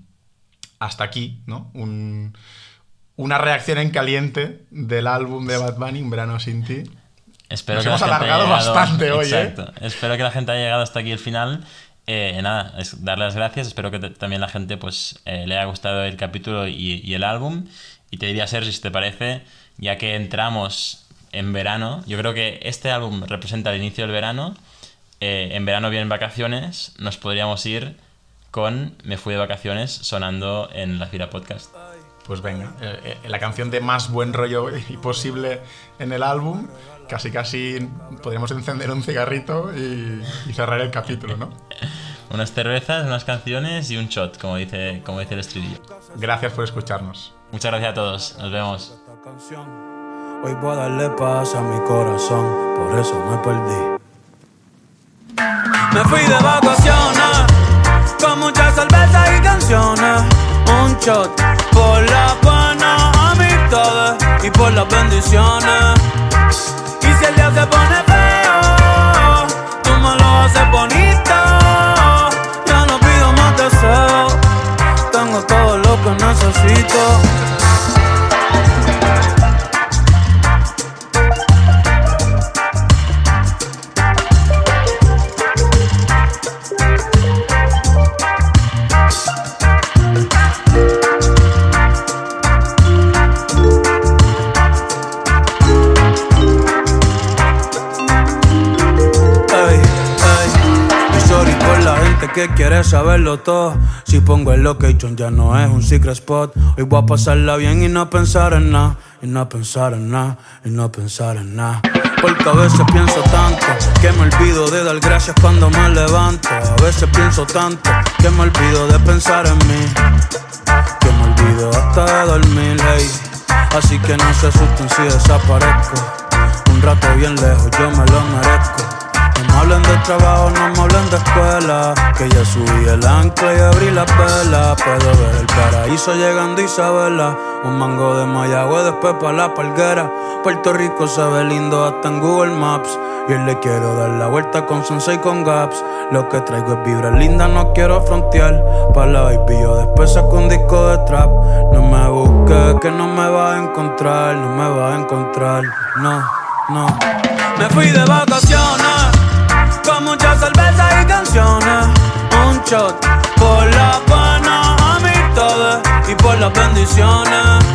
S1: hasta aquí, ¿no? Un- una reacción en caliente del álbum de Bad Bunny, Un verano sin ti.
S2: Espero
S1: Nos
S2: que la
S1: hemos
S2: gente
S1: alargado
S2: haya llegado-
S1: bastante hoy, ¿eh?
S2: Espero que la gente haya llegado hasta aquí el final. Eh, nada, es darle las gracias. Espero que también la gente pues eh, le haya gustado el capítulo y, y el álbum. Y te diría, Sergi, si te parece, ya que entramos en verano, yo creo que este álbum representa el inicio del verano. Eh, en verano vienen vacaciones, nos podríamos ir con Me fui de vacaciones sonando en la Fira Podcast.
S1: Pues venga, eh, eh, la canción de más buen rollo y posible en el álbum, casi casi podríamos encender un cigarrito y, y cerrar el capítulo, ¿no?
S2: Unas cervezas, unas canciones y un shot, como dice, como dice el estribillo.
S1: Gracias por escucharnos.
S2: Muchas gracias a todos. Nos vemos.
S3: Hoy voy a darle paz a mi corazón, por eso me perdí. Me fui de vacaciones, con muchas cervezas y canciones. Un shot por las buenas amistades y por las bendiciones. Y si el día se pone feo, tú me lo haces bonito. Lo quiere saberlo todo. Si pongo el location ya no es un secret spot. Hoy voy a pasarla bien y no pensar en nada. Y no pensar en nada, y no pensar en nada. Porque a veces pienso tanto que me olvido de dar gracias cuando me levanto. A veces pienso tanto que me olvido de pensar en mí. Que me olvido hasta de dormir, hey. Así que no se asusten si desaparezco. Un rato bien lejos, yo me lo merezco. Hablen de trabajo, no me hablen de escuela. Que ya subí el ancla y abrí la vela. Puedo ver el paraíso llegando Isabela. Un mango de Mayagüe, después pa' la palguera. Puerto Rico se ve lindo hasta en Google Maps. Y le quiero dar la vuelta con Sensei y con Gaps. Lo que traigo es vibra linda, no quiero frontear. Pa' la baby, después saco un disco de trap. No me busques, que no me vas a encontrar. No me vas a encontrar, no, no. Me fui de vacaciones Lleva mucha cerveza y canciones. Un shot por las buenas amistades y por las bendiciones.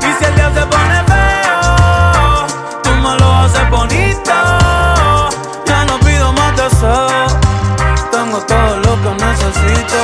S3: Y si el día se pone feo, tú me lo haces bonito. Ya no pido más deseos. Tengo todo lo que necesito.